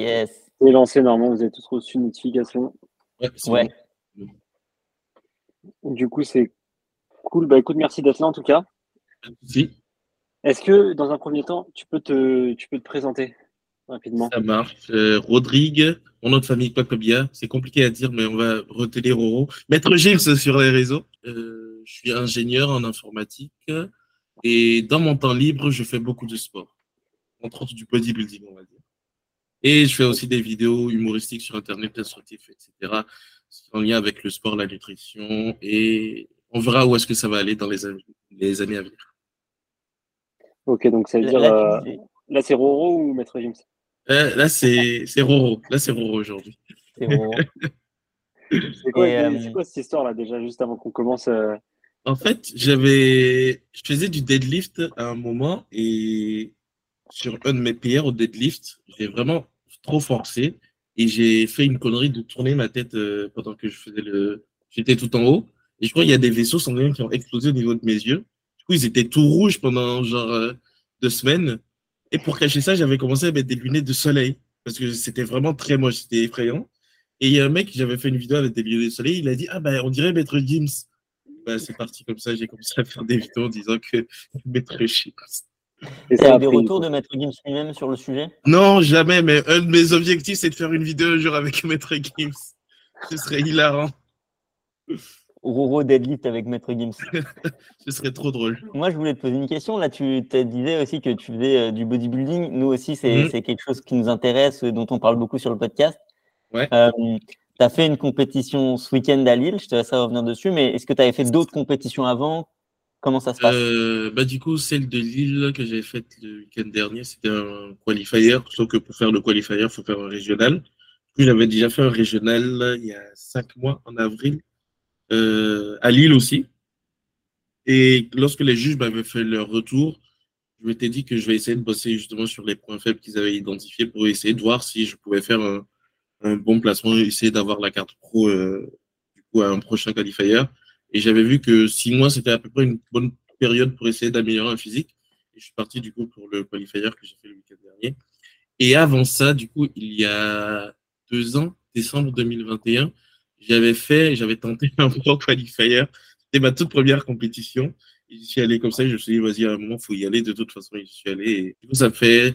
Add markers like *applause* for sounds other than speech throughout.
Yes. C'est lancé normalement, vous avez tous reçu une notification. Ouais. c'est Ouais. bon. Du coup, c'est cool. Bah écoute, merci d'être là en tout cas. Souci. Est-ce que dans un premier temps, tu peux te, tu peux te présenter rapidement? Ça marche. Euh, Rodrigue, mon nom de famille Papabia. C'est compliqué à dire, mais on va retenir Roro. Maître Gilles sur les réseaux. Euh, je suis ingénieur en informatique. Et dans mon temps libre, je fais beaucoup de sport. Entre autres du bodybuilding, on va dire. Et je fais aussi des vidéos humoristiques sur Internet, instructifs, etc. En lien avec le sport, la nutrition. Et on verra où est-ce que ça va aller dans les, années- les années à venir. Ok, donc ça veut Là, dire. là, euh, Là, c'est Roro ou Maître James? Euh, là, c'est c'est Roro. Là, c'est Roro aujourd'hui. c'est bon. *laughs* C'est quoi, euh, c'est quoi cette histoire là déjà, juste avant qu'on commence euh, En fait, j'avais, je faisais du deadlift à un moment et sur un de mes PR au deadlift, j'ai vraiment trop forcé et j'ai fait une connerie de tourner ma tête euh, pendant que je faisais le, j'étais tout en haut et je crois qu'il y a des vaisseaux sanguins qui ont explosé au niveau de mes yeux. Du coup, ils étaient tout rouges pendant genre euh, deux semaines et pour cacher ça, j'avais commencé à mettre des lunettes de soleil parce que c'était vraiment très moche, c'était effrayant. Et il y a un mec, j'avais fait une vidéo avec des lunettes de soleil, il a dit ah ben on dirait Maître Gims. Bah, c'est parti comme ça, j'ai commencé à faire des vidéos en disant que Maître Gims. Et ça a des pris, retours quoi. de Maître Gims lui-même sur le sujet? Non, jamais, mais un de mes objectifs, c'est de faire une vidéo un jour avec *laughs* Maître Gims. Ce serait hilarant. Roro deadlift avec Maître Gims. *laughs* Ce serait trop drôle. Moi, je voulais te poser une question. Là, tu te disais aussi que tu faisais euh, du bodybuilding. Nous aussi, c'est Mhm. c'est quelque chose qui nous intéresse, euh, dont on parle beaucoup sur le podcast. Ouais. tu as fait une compétition ce week-end à Lille. Je te laisserai revenir dessus. Mais est-ce que tu avais fait d'autres compétitions avant? Comment ça se passe? Euh, bah, du coup, celle de Lille que j'ai faite le week-end dernier, c'était un qualifier. Sauf que pour faire le qualifier, il faut faire un régional. J'avais déjà fait un régional il y a cinq mois, en avril, euh, à Lille aussi. Et lorsque les juges m'avaient fait leur retour, je m'étais dit que je vais essayer de bosser justement sur les points faibles qu'ils avaient identifiés pour essayer de voir si je pouvais faire un, un bon placement, essayer d'avoir la carte pro euh, du coup, à un prochain qualifier. Et j'avais vu que six mois, c'était à peu près une bonne période pour essayer d'améliorer un physique. Et je suis parti du coup pour le qualifier que j'ai fait le week-end dernier. Et avant ça, du coup, il y a deux ans, décembre 2021, j'avais fait, j'avais tenté *laughs* un pro qualifier. C'était ma toute première compétition. Et J'y suis allé comme ça, je me suis dit, vas-y, à un moment, il faut y aller. De toute façon, j'y suis allé. Et du coup, ça fait.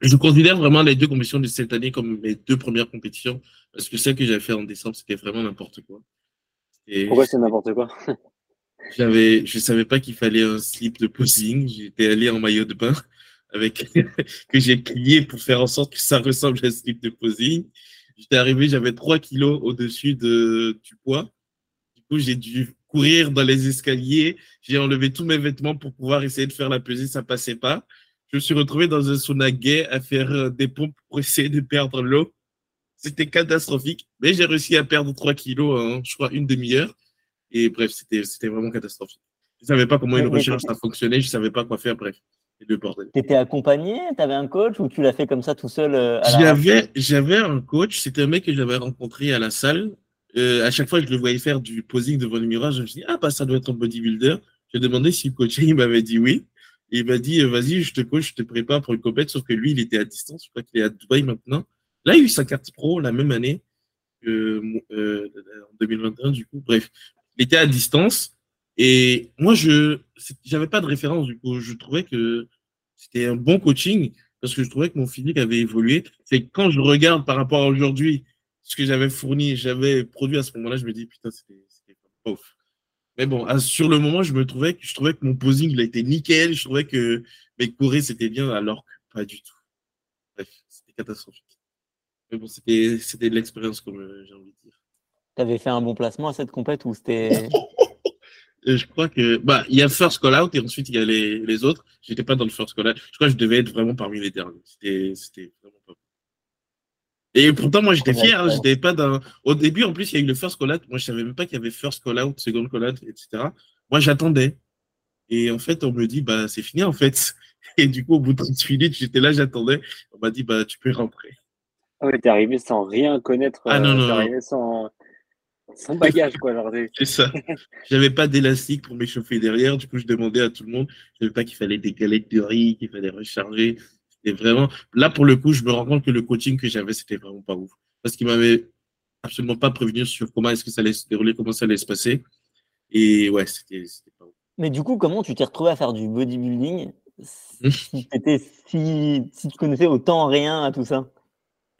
je considère vraiment les deux compétitions de cette année comme mes deux premières compétitions. Parce que celle que j'avais fait en décembre, c'était vraiment n'importe quoi. Et Pourquoi c'est n'importe quoi? *laughs* J'avais, je savais pas qu'il fallait un slip de posing. J'étais allé en maillot de bain *laughs* avec *laughs* que j'ai plié pour faire en sorte que ça ressemble à un slip de posing. J'étais arrivé, j'avais 3 kilos au-dessus de, du poids. Du coup, j'ai dû courir dans les escaliers. J'ai enlevé tous mes vêtements pour pouvoir essayer de faire la pesée. Ça passait pas. Je me suis retrouvé dans un sauna gay à faire euh, des pompes pour essayer de perdre l'eau. C'était catastrophique. Mais j'ai réussi à perdre 3 kilos en, je crois, une demi-heure. Et bref, c'était, vraiment catastrophique. Je savais pas comment une recherche ça fonctionnait. Je savais pas quoi faire. Bref, c'est le bordel. Tu étais accompagné? Tu avais un coach ou tu l'as fait comme ça tout seul euh, j'avais un coach, c'était un mec que j'avais rencontré à la salle. Euh, à chaque fois que je le voyais faire du posing devant le miroir, je me suis dit, ah, bah, ça doit être un bodybuilder. J'ai demandé s'il coachait, *laughs* il m'avait dit oui. Et il m'a dit, euh, vas-y, je te coach, je te prépare pour une compète, sauf que lui, il était à distance. Je crois qu'il est à Dubaï maintenant. Là, il a eu sa carte pro la même année, que, euh, en 2021, du coup. Bref, il était à distance. Et moi, je j'avais pas de référence, du coup. Je trouvais que c'était un bon coaching parce que je trouvais que mon physique avait évolué. C'est quand je regarde par rapport à aujourd'hui, ce que j'avais fourni, j'avais produit à ce moment-là, je me dis, putain, c'était ouf. Mais bon, sur le moment, je me trouvais que je trouvais que mon posing, il a été nickel. Je trouvais que mes chorés, c'était bien, alors que pas du tout. Bref, c'était catastrophique. Mais bon, c'était c'était de l'expérience, comme euh, j'ai envie de dire. Tu avais fait un bon placement à cette compète ou c'était. *laughs* Euh, je crois que bah il y a first call out et ensuite il y a les, les autres. J'étais pas dans le first call out. Je crois que je devais être vraiment parmi les derniers. C'était c'était vraiment pas. bon. Et pourtant moi j'étais fier. hein. J'étais pas dans. Au début en plus il y a eu le first call out. Moi je savais même pas qu'il y avait first call out, second call out, etc. Moi j'attendais. Et en fait on me dit bah c'est fini en fait. *laughs* Et du coup au bout de 30 minutes j'étais là j'attendais. On m'a dit bah tu peux rentrer. Ah ouais, t'es arrivé sans rien connaître. Ah non, euh, non, T'es arrivé sans, sans bagage, quoi. C'est ça. J'avais pas d'élastique pour m'échauffer derrière. Du coup je demandais à tout le monde. Je savais pas qu'il fallait des galettes de riz, qu'il fallait recharger. C'était vraiment. Là, pour le coup, je me rends compte que le coaching que j'avais, c'était vraiment pas ouf. Parce qu'il m'avait absolument pas prévenu sur comment est-ce que ça allait se dérouler, comment ça allait se passer. Et ouais, c'était pas ouf. Mais du coup, comment tu t'es retrouvé à faire du bodybuilding Hmm. si, si, si tu connaissais autant rien à tout ça?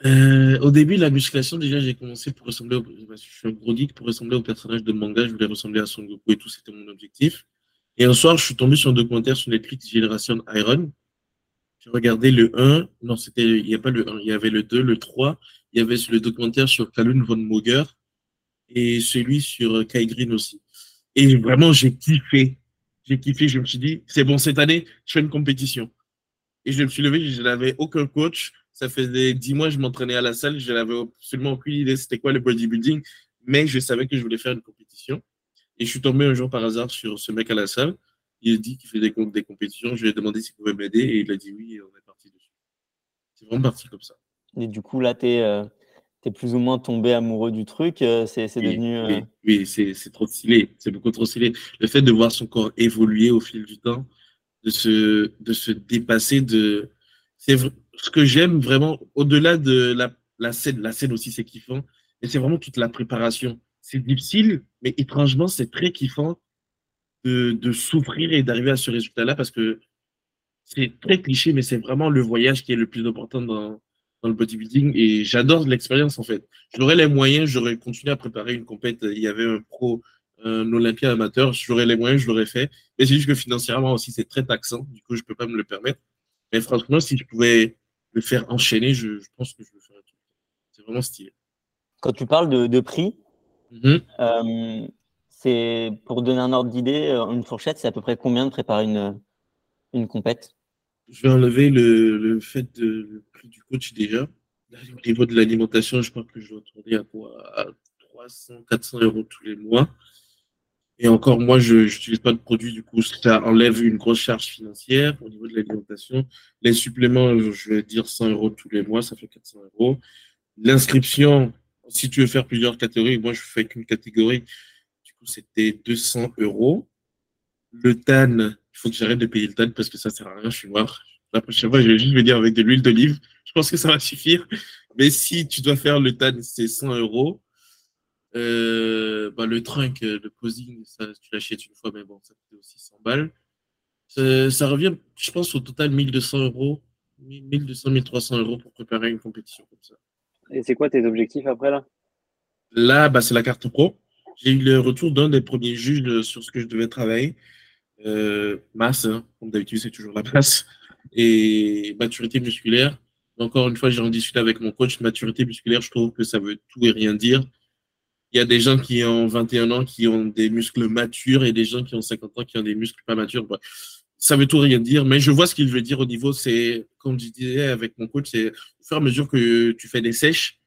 Euh, Au début, la musculation, déjà, j'ai commencé pour ressembler au. Je suis un gros geek pour ressembler au personnage de manga. Je voulais ressembler à Son Goku et tout, c'était mon objectif. Et un soir, je suis tombé sur un documentaire sur Netflix, Génération Iron. J'ai regardé le 1. Non, c'était, il n'y a pas le 1. Il y avait le 2, le 3. Il y avait le documentaire sur Kalun von Moger et celui sur Kai Green aussi. Et vraiment, j'ai kiffé j'ai kiffé, je me suis dit, c'est bon, cette année, je fais une compétition. Et je me suis levé, je n'avais aucun coach. Ça faisait dix mois que je m'entraînais à la salle, je n'avais absolument aucune idée c'était quoi le bodybuilding, mais je savais que je voulais faire une compétition. Et je suis tombé un jour par hasard sur ce mec à la salle. Il a dit qu'il fait des, des compétitions. Je lui ai demandé s'il pouvait m'aider et il a dit oui, et on est parti dessus. C'est vraiment parti comme ça. Et du coup, là, tu es, euh, es plus ou moins tombé amoureux du truc. Euh, c'est devenu. Euh, oui, c'est trop stylé. C'est beaucoup trop stylé. Le fait de voir son corps évoluer au fil du temps, de se, de se dépasser, de. C'est ce que j'aime vraiment, au-delà de la, scène. La scène aussi, c'est kiffant. Et c'est vraiment toute la préparation. C'est difficile, mais étrangement, c'est très kiffant de, de souffrir et d'arriver à ce résultat-là parce que c'est très cliché, mais c'est vraiment le voyage qui est le plus important dans, dans le bodybuilding et j'adore l'expérience en fait. J'aurais les moyens, j'aurais continué à préparer une compète. Il y avait un pro, un Olympia amateur, j'aurais les moyens, je l'aurais fait. Mais c'est juste que financièrement aussi, c'est très taxant. Du coup, je peux pas me le permettre. Mais franchement, si je pouvais le faire enchaîner, je, pense que je le ferais tout. C'est vraiment stylé. Quand tu parles de, prix, mm-hmm. euh, c'est pour donner un ordre d'idée, euh, une fourchette, c'est à peu près combien de préparer une, une compète? Je vais enlever le, le fait de le prix du coach déjà. au niveau de l'alimentation, je crois que je dois tourner à quoi? À 300, 400 euros tous les mois. Et encore, moi, je n'utilise pas de produits, du coup, ça enlève une grosse charge financière au niveau de l'alimentation. Les suppléments, je vais dire 100 euros tous les mois, ça fait 400 euros. L'inscription, si tu veux faire plusieurs catégories, moi, je fais qu'une catégorie. Du coup, c'était 200 euros. Le TAN, il faut que j'arrête de payer le TAN parce que ça sert à rien, je suis noir. La prochaine fois, je vais juste venir avec de l'huile d'olive. Je pense que ça va suffire. Mais si tu dois faire le TAN, c'est 100 euros. Euh, bah, le trunk, le posing, ça, tu l'achètes une fois, mais bon, ça coûte aussi 100 balles. Ça, revient, je pense, au total 1200 euros, 1200, 1300 euros pour préparer une compétition comme ça. Et c'est quoi tes objectifs après là? Là, bah, c'est la carte pro. J'ai eu le retour d'un des premiers juges sur ce que je devais travailler. Euh, masse, hein. comme d'habitude, c'est toujours la masse. Et maturité musculaire. Encore une fois, j'ai en discuté avec mon coach. Maturité musculaire, je trouve que ça veut tout et rien dire. Il y a des gens qui ont 21 ans qui ont des muscles matures et des gens qui ont 50 ans qui ont des muscles pas matures. ça veut tout rien dire, mais je vois ce qu'il veut dire au niveau, c'est, comme je disais avec mon coach, c'est au fur et à mesure que tu fais des sèches,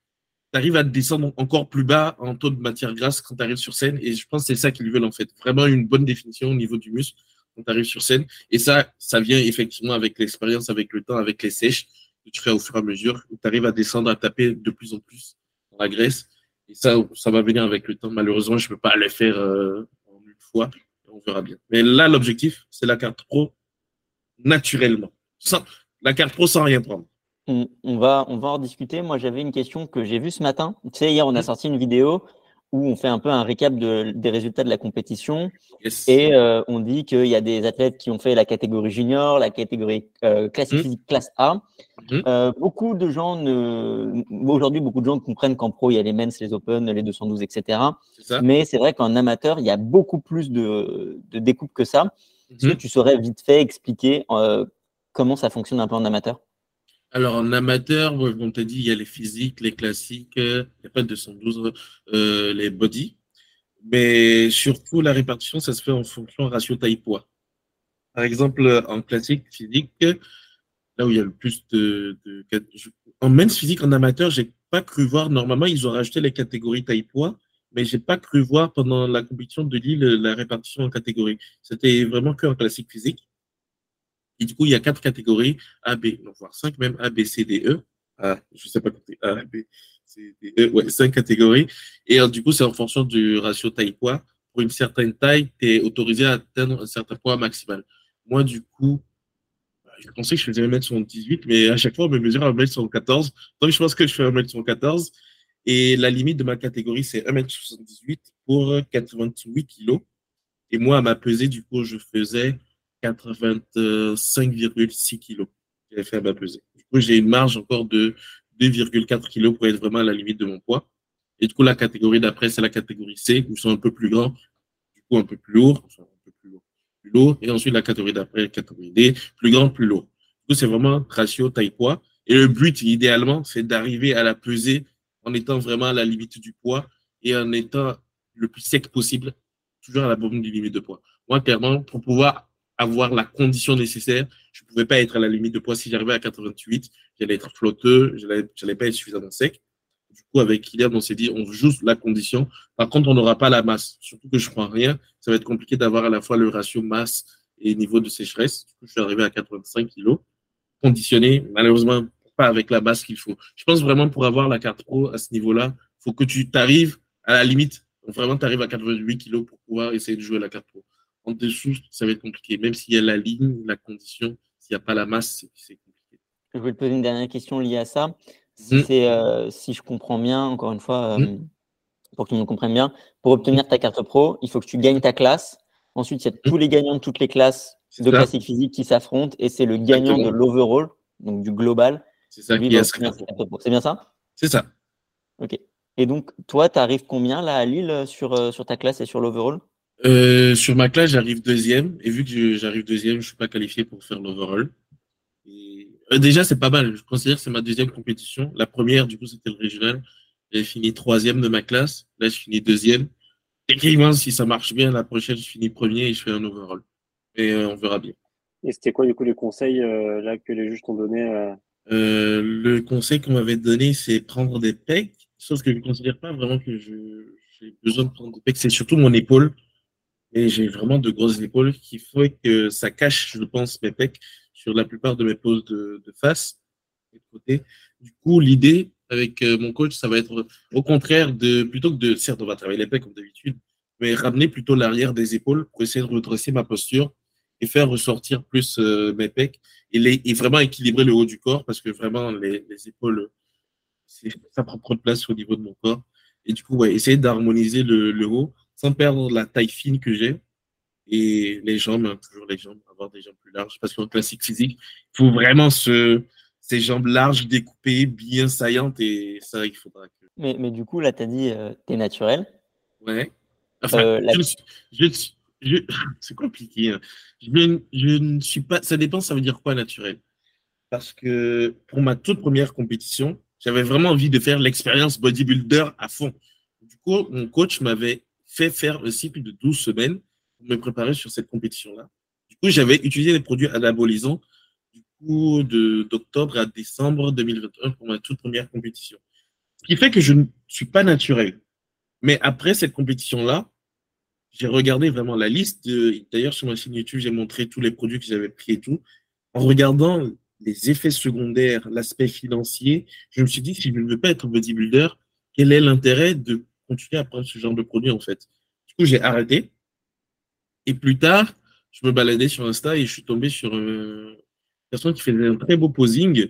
tu arrives à descendre encore plus bas en taux de matière grasse quand tu arrives sur scène. Et je pense que c'est ça qu'ils veulent en fait. Vraiment une bonne définition au niveau du muscle quand tu arrives sur scène. Et ça, ça vient effectivement avec l'expérience, avec le temps, avec les sèches que tu fais au fur et à mesure. Tu arrives à descendre, à taper de plus en plus dans la graisse. Et ça, ça va venir avec le temps. Malheureusement, je ne peux pas le faire euh, en une fois. On verra bien. Mais là, l'objectif, c'est la carte pro naturellement. Sans, la carte pro sans rien prendre. On, va, on va en discuter. Moi, j'avais une question que j'ai vue ce matin. Tu sais, hier, on a mm. sorti une vidéo où on fait un peu un récap des résultats de la compétition. Et euh, on dit qu'il y a des athlètes qui ont fait la catégorie junior, la catégorie euh, classique mm. physique classe A. Mm. Euh, beaucoup de gens ne, aujourd'hui, beaucoup de gens comprennent qu'en pro, il y a les men's, les open, les 212, etc. Mais c'est vrai qu'en amateur, il y a beaucoup plus de, de découpes que ça. Est-ce que tu saurais vite fait expliquer comment ça fonctionne un peu en amateur? Alors, en amateur, on t'a dit, il y a les physiques, les classiques, il n'y a pas de 212, euh, les body. Mais surtout, la répartition, ça se fait en fonction ratio taille-poids. Par exemple, en classique physique, là où il y a le plus de. en men's physique, en amateur, j'ai pas cru voir. Normalement, ils ont rajouté les catégories taille-poids, mais j'ai pas cru voir pendant la compétition de Lille la répartition en catégories. C'était vraiment que classique physique. Et du coup, il y a quatre catégories, A, B, voire cinq même, A, B, C, D, E. Ah, je ne sais pas compter, A, B, C, D, E, ouais, cinq catégories. Et alors, du coup, c'est en fonction du ratio taille-poids. Pour une certaine taille, tu es autorisé à atteindre un certain poids maximal. Moi, du coup, Je pensais que je faisais 1m78, mais à chaque fois, on me mesure 1m74. Donc, je pense que je fais 1m74. Et la limite de ma catégorie, c'est 1m78 pour 88 kg. Et moi, à ma pesée, du coup, je faisais 85,6 kg. J'avais fait ma pesée. Du coup, j'ai une marge encore de 2,4 kg pour être vraiment à la limite de mon poids. Et du coup, la catégorie d'après, c'est la catégorie C, où ils sont un peu plus grands, du coup, un peu plus enfin, un peu plus lourd, lourd. Et ensuite, la catégorie d'après, catégorie D, plus grand, plus lourd. Du coup, c'est vraiment ratio taille-poids. Et le but, idéalement, c'est d'arriver à la peser en étant vraiment à la limite du poids et en étant le plus sec possible, toujours à la bonne limite de poids. Moi, clairement, pour pouvoir avoir la condition nécessaire, je ne pouvais pas être à la limite de poids. Si j'arrivais à 88, j'allais être flotteux, je n'allais pas être suffisamment sec. Du coup, avec Kylian, on s'est dit, on joue la condition. Par contre, on n'aura pas la masse. Surtout que je prends rien. Ça va être compliqué d'avoir à la fois le ratio masse et niveau de sécheresse. Je suis arrivé à 85 kg. Conditionné, malheureusement, pas avec la masse qu'il faut. Je pense vraiment pour avoir la carte pro à ce niveau-là, il faut que tu t'arrives à la limite. Vraiment, tu arrives à 88 kg pour pouvoir essayer de jouer la carte pro. En dessous, ça va être compliqué. Même s'il y a la ligne, la condition, s'il n'y a pas la masse, c'est compliqué. Je vais te poser une dernière question liée à ça. Si, mmh. euh, si je comprends bien, encore une fois, euh, mmh. pour que tout le monde comprenne bien, pour obtenir ta carte pro, il faut que tu gagnes ta classe. Ensuite, il y a mmh. tous les gagnants de toutes les classes de classique physique qui s'affrontent et c'est le gagnant de l'overall, donc du global. C'est ça qui est C'est bien ça? C'est ça. Ok. Et donc, toi, tu arrives combien là à Lille euh, sur, sur ta classe et sur l'overall? Sur ma classe, j'arrive deuxième. Et vu que j'arrive deuxième, je ne suis pas qualifié pour faire l'overall. Euh, déjà, c'est pas mal. Je considère que c'est ma deuxième compétition. La première, du coup, c'était le régional. J'ai fini troisième de ma classe. Là, je finis deuxième. Techniquement, si ça marche bien, la prochaine, je finis premier et je fais un overall. Et euh, on verra bien. Et c'était quoi, du coup, les conseils euh, là, que les juges t'ont donné Le conseil qu'on m'avait donné, c'est prendre des pecs. Sauf que je ne considère pas vraiment que j'ai besoin de prendre des pecs. C'est surtout mon épaule. Et j'ai vraiment de grosses épaules qui faut que ça cache, je pense, mes pecs sur la plupart de mes poses de, face et de côté. Du coup, l'idée avec euh, mon coach, ça va être au contraire de, plutôt que de, certes, on va travailler les pecs comme d'habitude, mais ramener plutôt l'arrière des épaules pour essayer de redresser ma posture et faire ressortir plus euh, mes pecs et, vraiment équilibrer le haut du corps parce que vraiment, les, les épaules, ça prend trop de place au niveau de mon corps. Et du coup, ouais, essayer d'harmoniser le haut sans perdre la taille fine que j'ai et les jambes, hein, toujours les jambes, avoir des jambes plus larges. Parce qu'en classique physique, il faut vraiment ce, ces jambes larges, découpées, bien saillantes. Et ça, il faudra que. Mais, mais du coup, là, tu as dit, euh, tu es naturel. Ouais. Enfin, euh, je, je, *laughs* c'est compliqué. Hein. Je, je, ne suis pas. Ça dépend, ça veut dire quoi naturel? Parce que pour ma toute première compétition, j'avais vraiment envie de faire l'expérience bodybuilder à fond. Du coup, mon coach m'avait fait faire un cycle de 12 semaines me préparer sur cette compétition-là. Du coup, j'avais utilisé les produits anabolisants du coup d'octobre à décembre 2021 pour ma toute première compétition. Ce qui fait que je ne suis pas naturel. Mais après cette compétition-là, j'ai regardé vraiment la liste. D'ailleurs, sur ma chaîne YouTube, j'ai montré tous les produits que j'avais pris et tout. En regardant les effets secondaires, l'aspect financier, je me suis dit, si je ne veux pas être bodybuilder, quel est l'intérêt de continuer à prendre ce genre de produit en fait Du coup, j'ai arrêté. Et plus tard, je me baladais sur Insta et je suis tombé sur une personne qui faisait un très beau posing.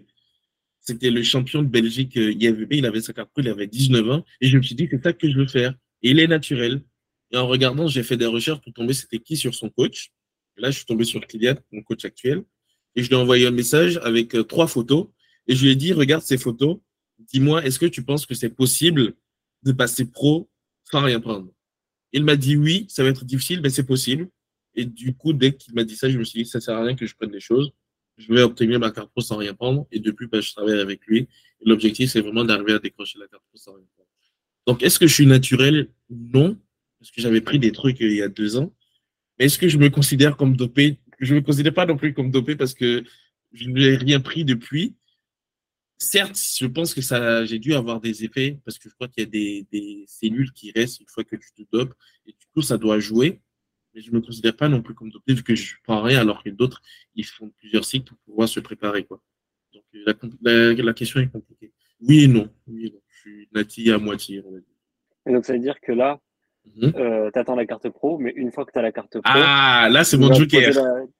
C'était le champion de Belgique IFBB. Il avait sa carte il avait 19 ans. Et je me suis dit, c'est ça que je veux faire. Et il est naturel. Et en regardant, j'ai fait des recherches pour tomber c'était qui sur son coach. Là, je suis tombé sur Kylian, mon coach actuel. Et je lui ai envoyé un message avec euh, trois photos. Et je lui ai dit, regarde ces photos. Dis-moi, est-ce que tu penses que c'est possible de passer pro sans rien prendre il m'a dit oui, ça va être difficile, mais c'est possible. Et du coup, dès qu'il m'a dit ça, je me suis dit, ça sert à rien que je prenne des choses. Je vais obtenir ma carte pro sans rien prendre. Et depuis, ben, je travaille avec lui. L'objectif, c'est vraiment d'arriver à décrocher la carte pro sans rien prendre. Donc, est-ce que je suis naturel? Non, parce que j'avais pris des trucs euh, il y a deux ans. Mais est-ce que je me considère comme dopé? Je ne me considère pas non plus comme dopé parce que je n'ai rien pris depuis certes, je pense que ça, j'ai dû avoir des effets parce que je crois qu'il y a des, cellules qui restent une fois que tu te dopes et du coup, ça doit jouer. Mais je ne me considère pas non plus comme dopé vu que je prends rien alors que d'autres, ils font plusieurs cycles pour pouvoir se préparer. Quoi. Donc, la, la, question est compliquée. Oui et non. Oui et non. Je suis nati à moitié. Et donc, ça veut dire que là, Mhm. Euh, tu attends la carte pro, mais une fois que tu as la carte pro. Ah, là, c'est mon joker.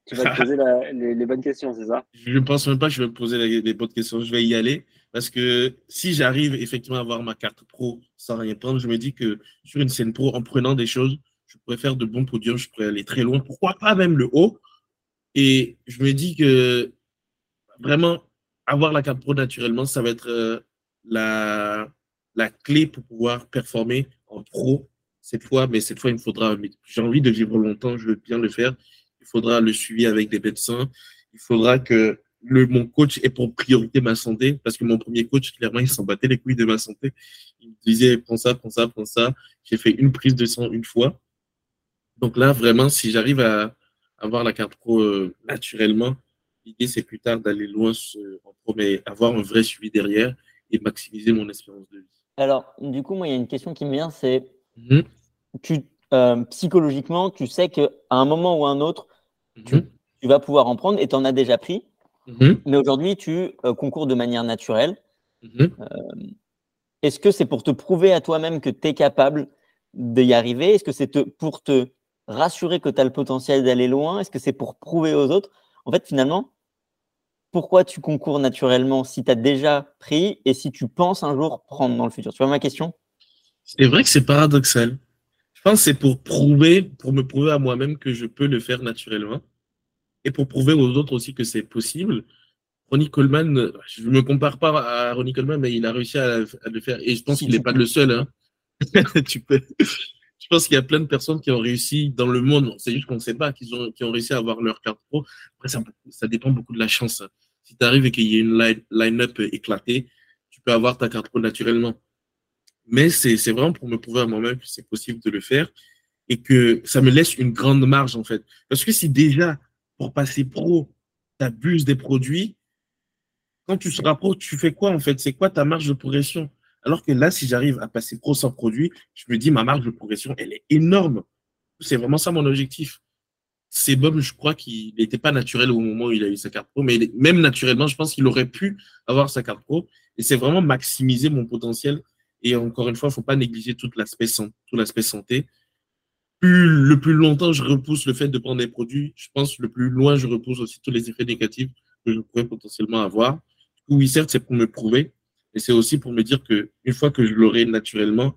tu vas te poser *laughs* les, bonnes questions, c'est ça? Je ne pense même pas que je vais me poser les, bonnes questions. Je vais y aller parce que si j'arrive effectivement à avoir ma carte pro sans rien prendre, je me dis que sur une scène pro, en prenant des choses, je pourrais faire de bons podiums, je pourrais aller très loin. Pourquoi pas même le haut Et je me dis que vraiment, avoir la carte pro naturellement, ça va être euh, la, la clé pour pouvoir performer en pro cette fois, mais cette fois, il me faudra, j'ai envie de vivre longtemps, je veux bien le faire. Il faudra le suivi avec des médecins. Il faudra que le, mon coach ait pour priorité ma santé, parce que mon premier coach, clairement, il s'en battait les couilles de ma santé. Il me disait, prends ça, prends ça, prends ça. J'ai fait une prise de sang une fois. Donc là, vraiment, si j'arrive à avoir la carte pro euh, naturellement, l'idée, c'est plus tard d'aller loin en pro, mais avoir un vrai suivi derrière et maximiser mon espérance de vie. Alors, du coup, moi, il y a une question qui me vient, c'est Mhm. tu, euh, psychologiquement, tu sais qu'à un moment ou un autre, tu, mhm. vas pouvoir en prendre et tu en as déjà pris. Mhm. Mais aujourd'hui, tu euh, concours de manière naturelle. Euh, est-ce que c'est pour te prouver à toi-même que tu es capable d'y arriver? Est-ce que c'est pour te rassurer que tu as le potentiel d'aller loin? Est-ce que c'est pour prouver aux autres? En fait, finalement, pourquoi tu concours naturellement si tu as déjà pris et si tu penses un jour prendre dans le futur? Tu vois ma question? C'est vrai que c'est paradoxal. Je pense que c'est pour prouver, pour me prouver à moi-même que je peux le faire naturellement et pour prouver aux autres aussi que c'est possible. Ronnie Coleman, je ne me compare pas à Ronnie Coleman, mais il a réussi à, le faire et je pense qu'il n'est pas le seul. Hein. *laughs* tu peux... Je pense qu'il y a plein de personnes qui ont réussi dans le monde. C'est juste qu'on ne sait pas qu'ils ont, qui ont réussi à avoir leur carte pro. Après, ça, ça dépend beaucoup de la chance. Si tu arrives et qu'il y a une line-up éclatée, tu peux avoir ta carte pro naturellement. Mais c'est vraiment pour me prouver à moi-même que c'est possible de le faire et que ça me laisse une grande marge, en fait. Parce que si déjà, pour passer pro, tu abuses des produits, quand tu seras pro, tu fais quoi, en fait? C'est quoi ta marge de progression? Alors que là, si j'arrive à passer pro sans produit, je me dis, ma marge de progression, elle est énorme. C'est vraiment ça mon objectif. C'est Bob, je crois qu'il n'était pas naturel au moment où il a eu sa carte pro, mais même naturellement, je pense qu'il aurait pu avoir sa carte pro. Et c'est vraiment maximiser mon potentiel et encore une fois, il ne faut pas négliger tout l'aspect santé. Plus, le plus longtemps je repousse le fait de prendre des produits, je pense le plus loin je repousse aussi tous les effets négatifs que je pourrais potentiellement avoir. Oui, certes, c'est pour me prouver, mais c'est aussi pour me dire que une fois que je l'aurai naturellement,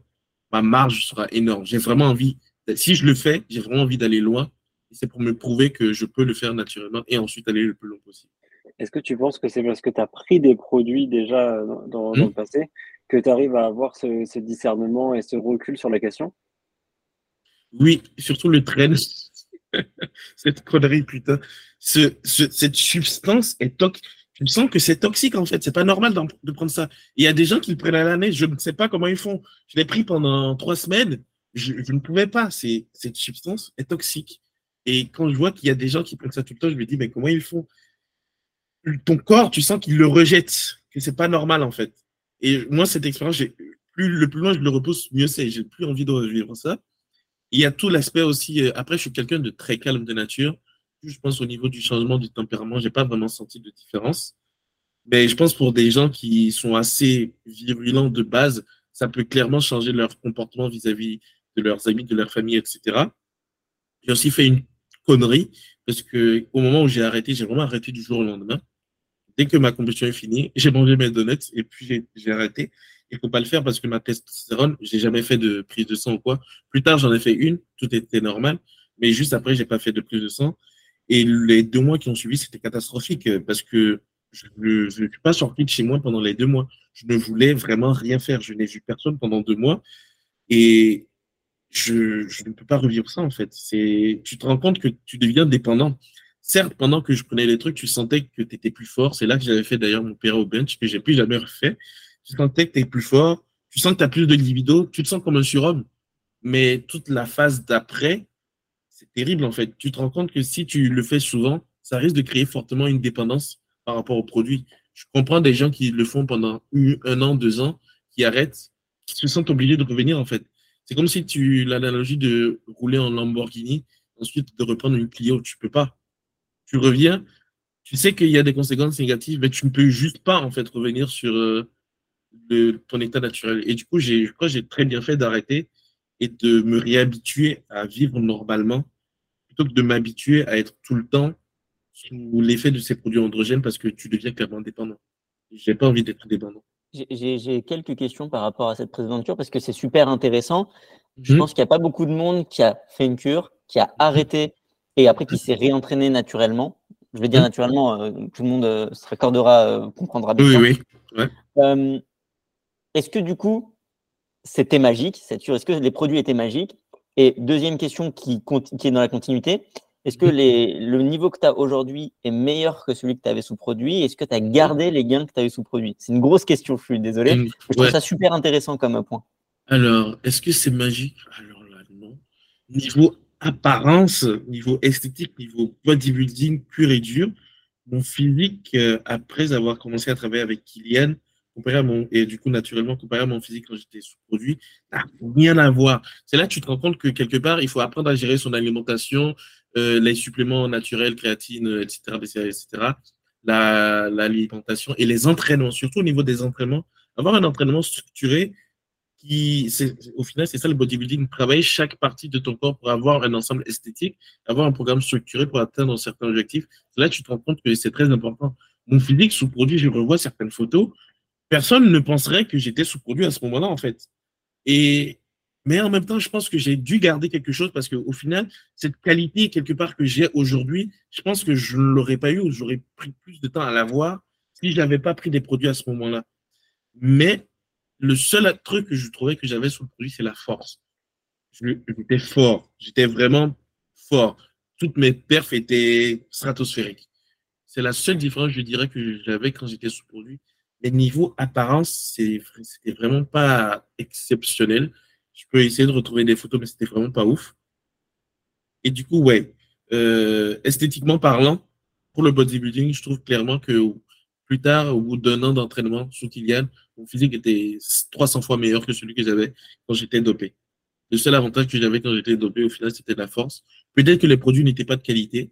ma marge sera énorme. J'ai vraiment envie, si je le fais, j'ai vraiment envie d'aller loin. C'est pour me prouver que je peux le faire naturellement et ensuite aller le plus loin possible. Est-ce que tu penses que c'est parce que tu as pris des produits déjà dans, dans le hmm? passé que tu arrives à avoir ce, discernement et ce recul sur la question? Oui, surtout le train. *laughs* cette connerie, putain. cette substance est toxique. Je sens que c'est toxique en fait. C'est pas normal de prendre ça. Il y a des gens qui le prennent à l'année. Je ne sais pas comment ils font. Je l'ai pris pendant trois semaines. Je, ne pouvais pas. cette substance est toxique. Et quand je vois qu'il y a des gens qui prennent ça tout le temps, je me dis mais comment ils font? Ton corps, tu sens qu'il le rejette. Que c'est pas normal en fait. Et moi, cette expérience, plus, le plus loin je le repousse, mieux c'est. J'ai plus envie de revivre ça. Il y a tout l'aspect aussi. Euh, après, je suis quelqu'un de très calme de nature. Je pense au niveau du changement du tempérament, j'ai pas vraiment senti de différence. Mais je pense pour des gens qui sont assez virulents de base, ça peut clairement changer leur comportement vis-à-vis de leurs amis, de leur famille, etc. J'ai aussi fait une connerie parce que au moment où j'ai arrêté, j'ai vraiment arrêté du jour au lendemain dès que ma compétition est finie, j'ai mangé mes donuts et puis j'ai arrêté. Il ne faut pas le faire parce que ma testostérone, j'ai jamais fait de prise de sang ou quoi. Plus tard, j'en ai fait une, tout était normal, mais juste après, j'ai pas fait de prise de sang. Et les deux mois qui ont suivi, c'était catastrophique parce que je ne suis pas sorti de chez moi pendant les deux mois. Je ne voulais vraiment rien faire. Je n'ai vu personne pendant deux mois et je, je ne peux pas revivre ça en fait. C'est, tu te rends compte que tu deviens dépendant certes, pendant que je prenais les trucs, tu sentais que tu étais plus fort. C'est là que j'avais fait d'ailleurs mon père au bench, que j'ai plus jamais refait. Tu sentais que tu es plus fort, tu sens que tu as plus de libido, tu te sens comme un surhomme. Mais toute la phase d'après, c'est terrible en fait. Tu te rends compte que si tu le fais souvent, ça risque de créer fortement une dépendance par rapport au produit. Je comprends des gens qui le font pendant un an, deux ans, qui arrêtent, qui se sentent obligés de revenir en fait. C'est comme si tu l'analogie de rouler en Lamborghini, ensuite de reprendre une Clio, tu peux pas tu reviens, tu sais qu'il y a des conséquences négatives, mais tu ne peux juste pas en fait revenir sur euh, ton état naturel. Et du coup, je crois que j'ai très bien fait d'arrêter et de me réhabituer à vivre normalement plutôt que de m'habituer à être tout le temps sous l'effet de ces produits androgènes parce que tu deviens clairement dépendant. J'ai pas envie d'être dépendant. J'ai quelques questions par rapport à cette cure parce que c'est super intéressant. Je mhm. pense qu'il n'y a pas beaucoup de monde qui a fait une cure, qui a arrêté et après qui s'est réentraîné naturellement. Je vais dire mhm. naturellement, euh, tout le monde euh, se raccordera, euh, comprendra bien. Oui, oui. Est-ce que du coup, c'était magique, Est-ce que les produits étaient magiques? Et deuxième question qui, qui, est dans la continuité, est-ce que les, le niveau que tu as aujourd'hui est meilleur que celui que tu avais sous produit? Est-ce que tu as gardé les gains que tu avais sous produit? C'est une grosse question, je suis désolé. Je trouve ça super intéressant comme point. Alors, est-ce que c'est magique? Alors là, non. Niveau apparence, niveau esthétique, niveau bodybuilding pur et dur, mon physique, euh, après avoir commencé à travailler avec Kylian, comparé à mon, et du coup, naturellement, comparé à mon physique quand j'étais sous-produit, n'a rien à voir. C'est là que tu te rends compte que quelque part, il faut apprendre à gérer son alimentation, euh, les suppléments naturels, créatine, etc., etc., l'alimentation et les entraînements, surtout au niveau des entraînements. Avoir un entraînement structuré, au final, c'est ça le bodybuilding, travailler chaque partie de ton corps pour avoir un ensemble esthétique, avoir un programme structuré pour atteindre certains objectifs. Là, tu te rends compte que c'est très important. Mon physique sous-produit, je revois certaines photos, personne ne penserait que j'étais sous-produit à ce moment-là, en fait. Et, mais en même temps, je pense que j'ai dû garder quelque chose parce qu'au final, cette qualité, quelque part, que j'ai aujourd'hui, je pense que je ne l'aurais pas eu ou j'aurais pris plus de temps à l'avoir si je n'avais pas pris des produits à ce moment-là. Mais le seul truc que je trouvais que j'avais sous le produit, c'est la force. J'étais fort. J'étais vraiment fort. Toutes mes perfs étaient stratosphériques. C'est la seule différence, je dirais, que j'avais quand j'étais sous produit. Mais niveau apparence, c'était vraiment pas exceptionnel. Je peux essayer de retrouver des photos, mais c'était vraiment pas ouf. Et du coup, ouais, euh, esthétiquement parlant, pour le bodybuilding, je trouve clairement que plus tard, au bout d'un an d'entraînement sous Kylian, mon physique était 300 fois meilleur que celui que j'avais quand j'étais dopé. Le seul avantage que j'avais quand j'étais dopé, au final, c'était la force. Peut-être que les produits n'étaient pas de qualité,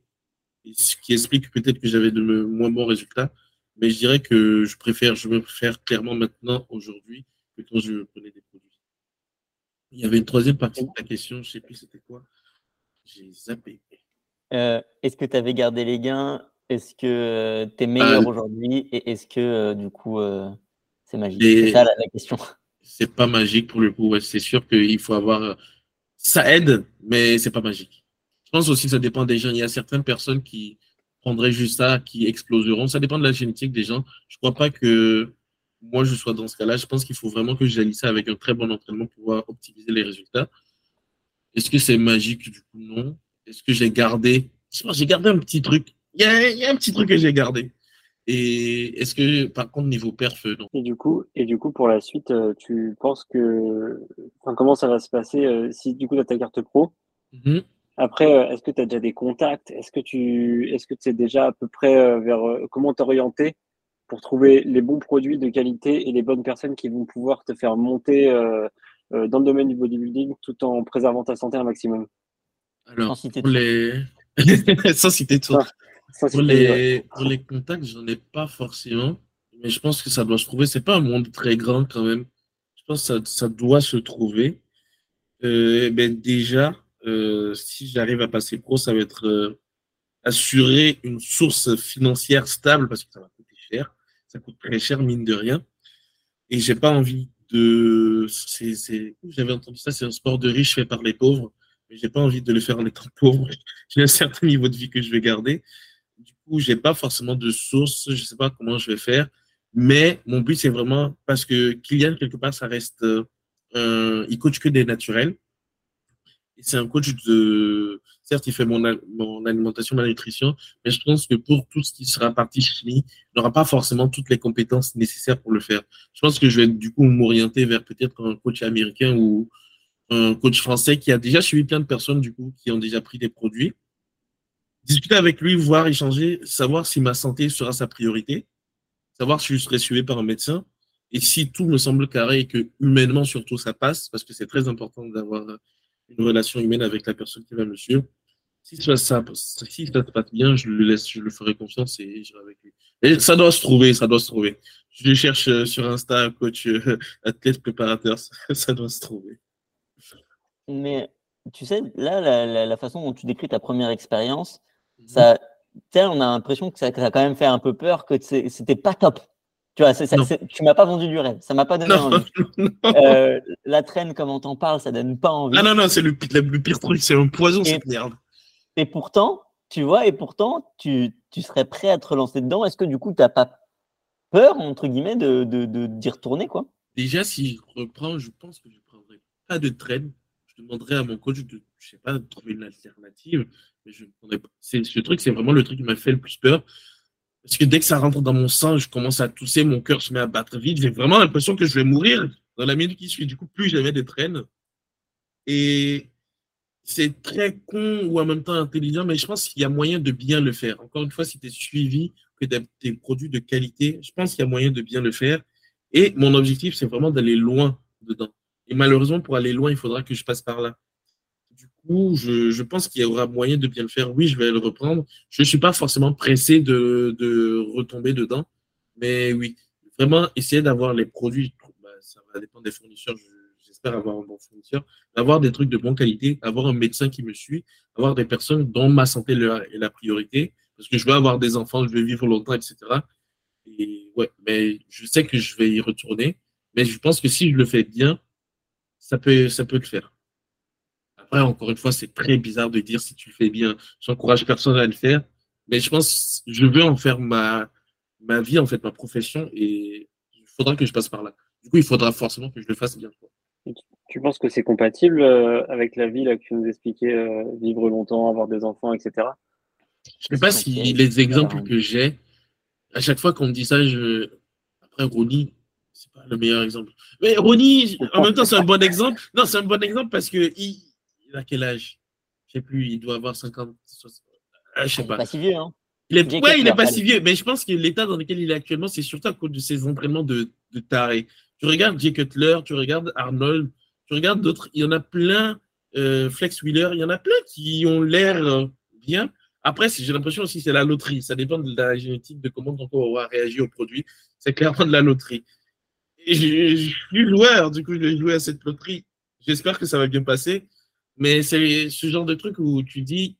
ce qui explique peut-être que j'avais de moins bons résultats. Mais je dirais que je préfère, je me préfère clairement maintenant, aujourd'hui, que quand je prenais des produits. Il y avait une troisième partie de la question, je ne sais plus c'était quoi. J'ai zappé. Euh, est-ce que tu avais gardé les gains Est-ce que euh, tu es meilleur euh, aujourd'hui Et est-ce que du coup, c'est magique? C'est ça la, question. C'est pas magique pour le coup. c'est sûr qu'il faut avoir. Ça aide, mais c'est pas magique. Je pense aussi que ça dépend des gens. Il y a certaines personnes qui prendrait juste ça, qui exploseront. Ça dépend de la génétique des gens. Je ne crois pas que moi, je sois dans ce cas-là. Je pense qu'il faut vraiment que j'allie ça avec un très bon entraînement pour pouvoir optimiser les résultats. Est-ce que c'est magique? Du coup, non. Est-ce que j'ai gardé? J'ai gardé un petit truc. Il y, a, un petit truc que j'ai gardé. Et est-ce que, par contre, niveau perf, non Et du coup, et du coup pour la suite, euh, tu penses que. Enfin, comment ça va se passer euh, si du coup tu as ta carte pro? Mm-hmm. Après, euh, est-ce que tu as déjà des contacts? Est-ce que tu est-ce que sais déjà à peu près euh, vers euh, comment t'orienter pour trouver les bons produits de qualité et les bonnes personnes qui vont pouvoir te faire monter dans le domaine du bodybuilding tout en préservant ta santé un maximum? Alors, pour les... *laughs* sans citer tout. Pour, les... pour les contacts, j'en ai pas forcément, mais je pense que ça doit se trouver. C'est pas un monde très grand quand même. Je pense que ça, ça doit se trouver. Euh, ben déjà, euh, si j'arrive à passer pro, ça va être euh, assurer une source financière stable parce que ça va coûter cher. Ça coûte très cher, mine de rien. Et j'ai pas envie de. J'avais entendu ça, c'est un sport de riche fait par les pauvres. Mais j'ai pas envie de le faire en étant *laughs* pauvre. J'ai un certain niveau de vie que je vais garder. Coup, j'ai pas forcément de source. Je sais pas comment je vais faire. Mais mon but, c'est vraiment parce que Kylian, quelque part, ça reste. Euh, il coach que des naturels c'est un coach de. Certes, il fait mon, mon, alimentation, ma nutrition, mais je pense que pour tout ce qui sera partie chimie, il n'aura pas forcément toutes les compétences nécessaires pour le faire. Je pense que je vais du coup m'orienter vers peut-être un coach américain ou un coach français qui a déjà suivi plein de personnes du coup qui ont déjà pris des produits. Discuter avec lui, voir, échanger, savoir si ma santé sera sa priorité, savoir si je serai suivi par un médecin et si tout me semble carré et que humainement surtout ça passe, parce que c'est très important d'avoir une relation humaine avec la personne qui va me suivre. Si ça, ça, si ça se passe bien, je le laisse, je le ferai confiance et j'irai avec lui. Et ça doit se trouver, ça doit se trouver. Je cherche euh, sur Insta, coach euh, athlète préparateur, ça, *laughs* doit se trouver. Mais tu sais, là, la, façon dont tu décris ta première expérience, ça, on a l'impression que ça, a quand même fait un peu peur, que c'était pas top. Tu vois, tu m'as pas vendu du rêve, ça m'a pas donné envie. *laughs* Euh, la traîne, comme on t'en parle, ça donne pas envie. Ah non, non, c'est le, pire truc, c'est un poison, cette merde. Et pourtant, tu vois, et pourtant, tu, tu serais prêt à te relancer dedans. Est-ce que du coup, tu n'as pas peur, entre guillemets, de, de, de, d'y retourner, quoi? Déjà, si je reprends, je pense que je ne prendrai pas de traîne. Je demanderai à mon coach de, je sais pas, de trouver une alternative. Mais je ne pas. Ce truc, c'est vraiment le truc qui m'a fait le plus peur. Parce que dès que ça rentre dans mon sang, je commence à tousser, mon cœur se met à battre vite. J'ai vraiment l'impression que je vais mourir dans la minute qui suit. Du coup, plus j'avais des traînes. Et c'est très con ou en même temps intelligent, mais je pense qu'il y a moyen de bien le faire. Encore une fois, si tu es suivi, que tu as des produits de qualité, je pense qu'il y a moyen de bien le faire. Et mon objectif, c'est vraiment d'aller loin dedans. Et malheureusement, pour aller loin, il faudra que je passe par là. Du coup, je, pense qu'il y aura moyen de bien le faire. Oui, je vais le reprendre. Je ne suis pas forcément pressé de, de, retomber dedans. Mais oui, vraiment essayer d'avoir les produits. Bah, ça va dépendre des fournisseurs j'espère avoir un bon fournisseur, avoir des trucs de bonne qualité, avoir un médecin qui me suit, avoir des personnes dont ma santé est la priorité, parce que je veux avoir des enfants, je veux vivre longtemps, etc. Et ouais, mais je sais que je vais y retourner, mais je pense que si je le fais bien, ça peut, ça peut le faire. Après, encore une fois, c'est très bizarre de dire si tu le fais bien. J'encourage personne à le faire, mais je pense, je veux en faire ma, ma vie, en fait, ma profession, et il faudra que je passe par là. Du coup, il faudra forcément que je le fasse bien. Tu penses que c'est compatible euh, avec la vie là, que tu nous expliquais, euh, vivre longtemps, avoir des enfants, etc. Je ne sais pas si les exemples que j'ai, à chaque fois qu'on me dit ça, je... après Ronnie, c'est pas le meilleur exemple. Mais Ronnie, en même temps, c'est un bon exemple. Non, c'est un bon exemple parce que il, a quel âge? Je ne sais plus, il doit avoir 50, 60. Ah, je sais pas. Il n'est pas si vieux, hein. Il est, ouais, il n'est pas si vieux, mais je pense que l'état dans lequel il est actuellement, c'est surtout à cause de ses entraînements de, de taré. Tu regardes Jay Cutler, tu regardes Arnold, tu regardes d'autres, il y en a plein, euh, Flex Wheeler, il y en a plein qui ont l'air euh, bien. Après, j'ai l'impression aussi que c'est la loterie. Ça dépend de la génétique, de comment ton corps va réagir au produit. C'est clairement de la loterie. Et je suis joueur, du coup, je vais jouer à cette loterie. J'espère que ça va bien passer. Mais c'est ce genre de truc où tu dis,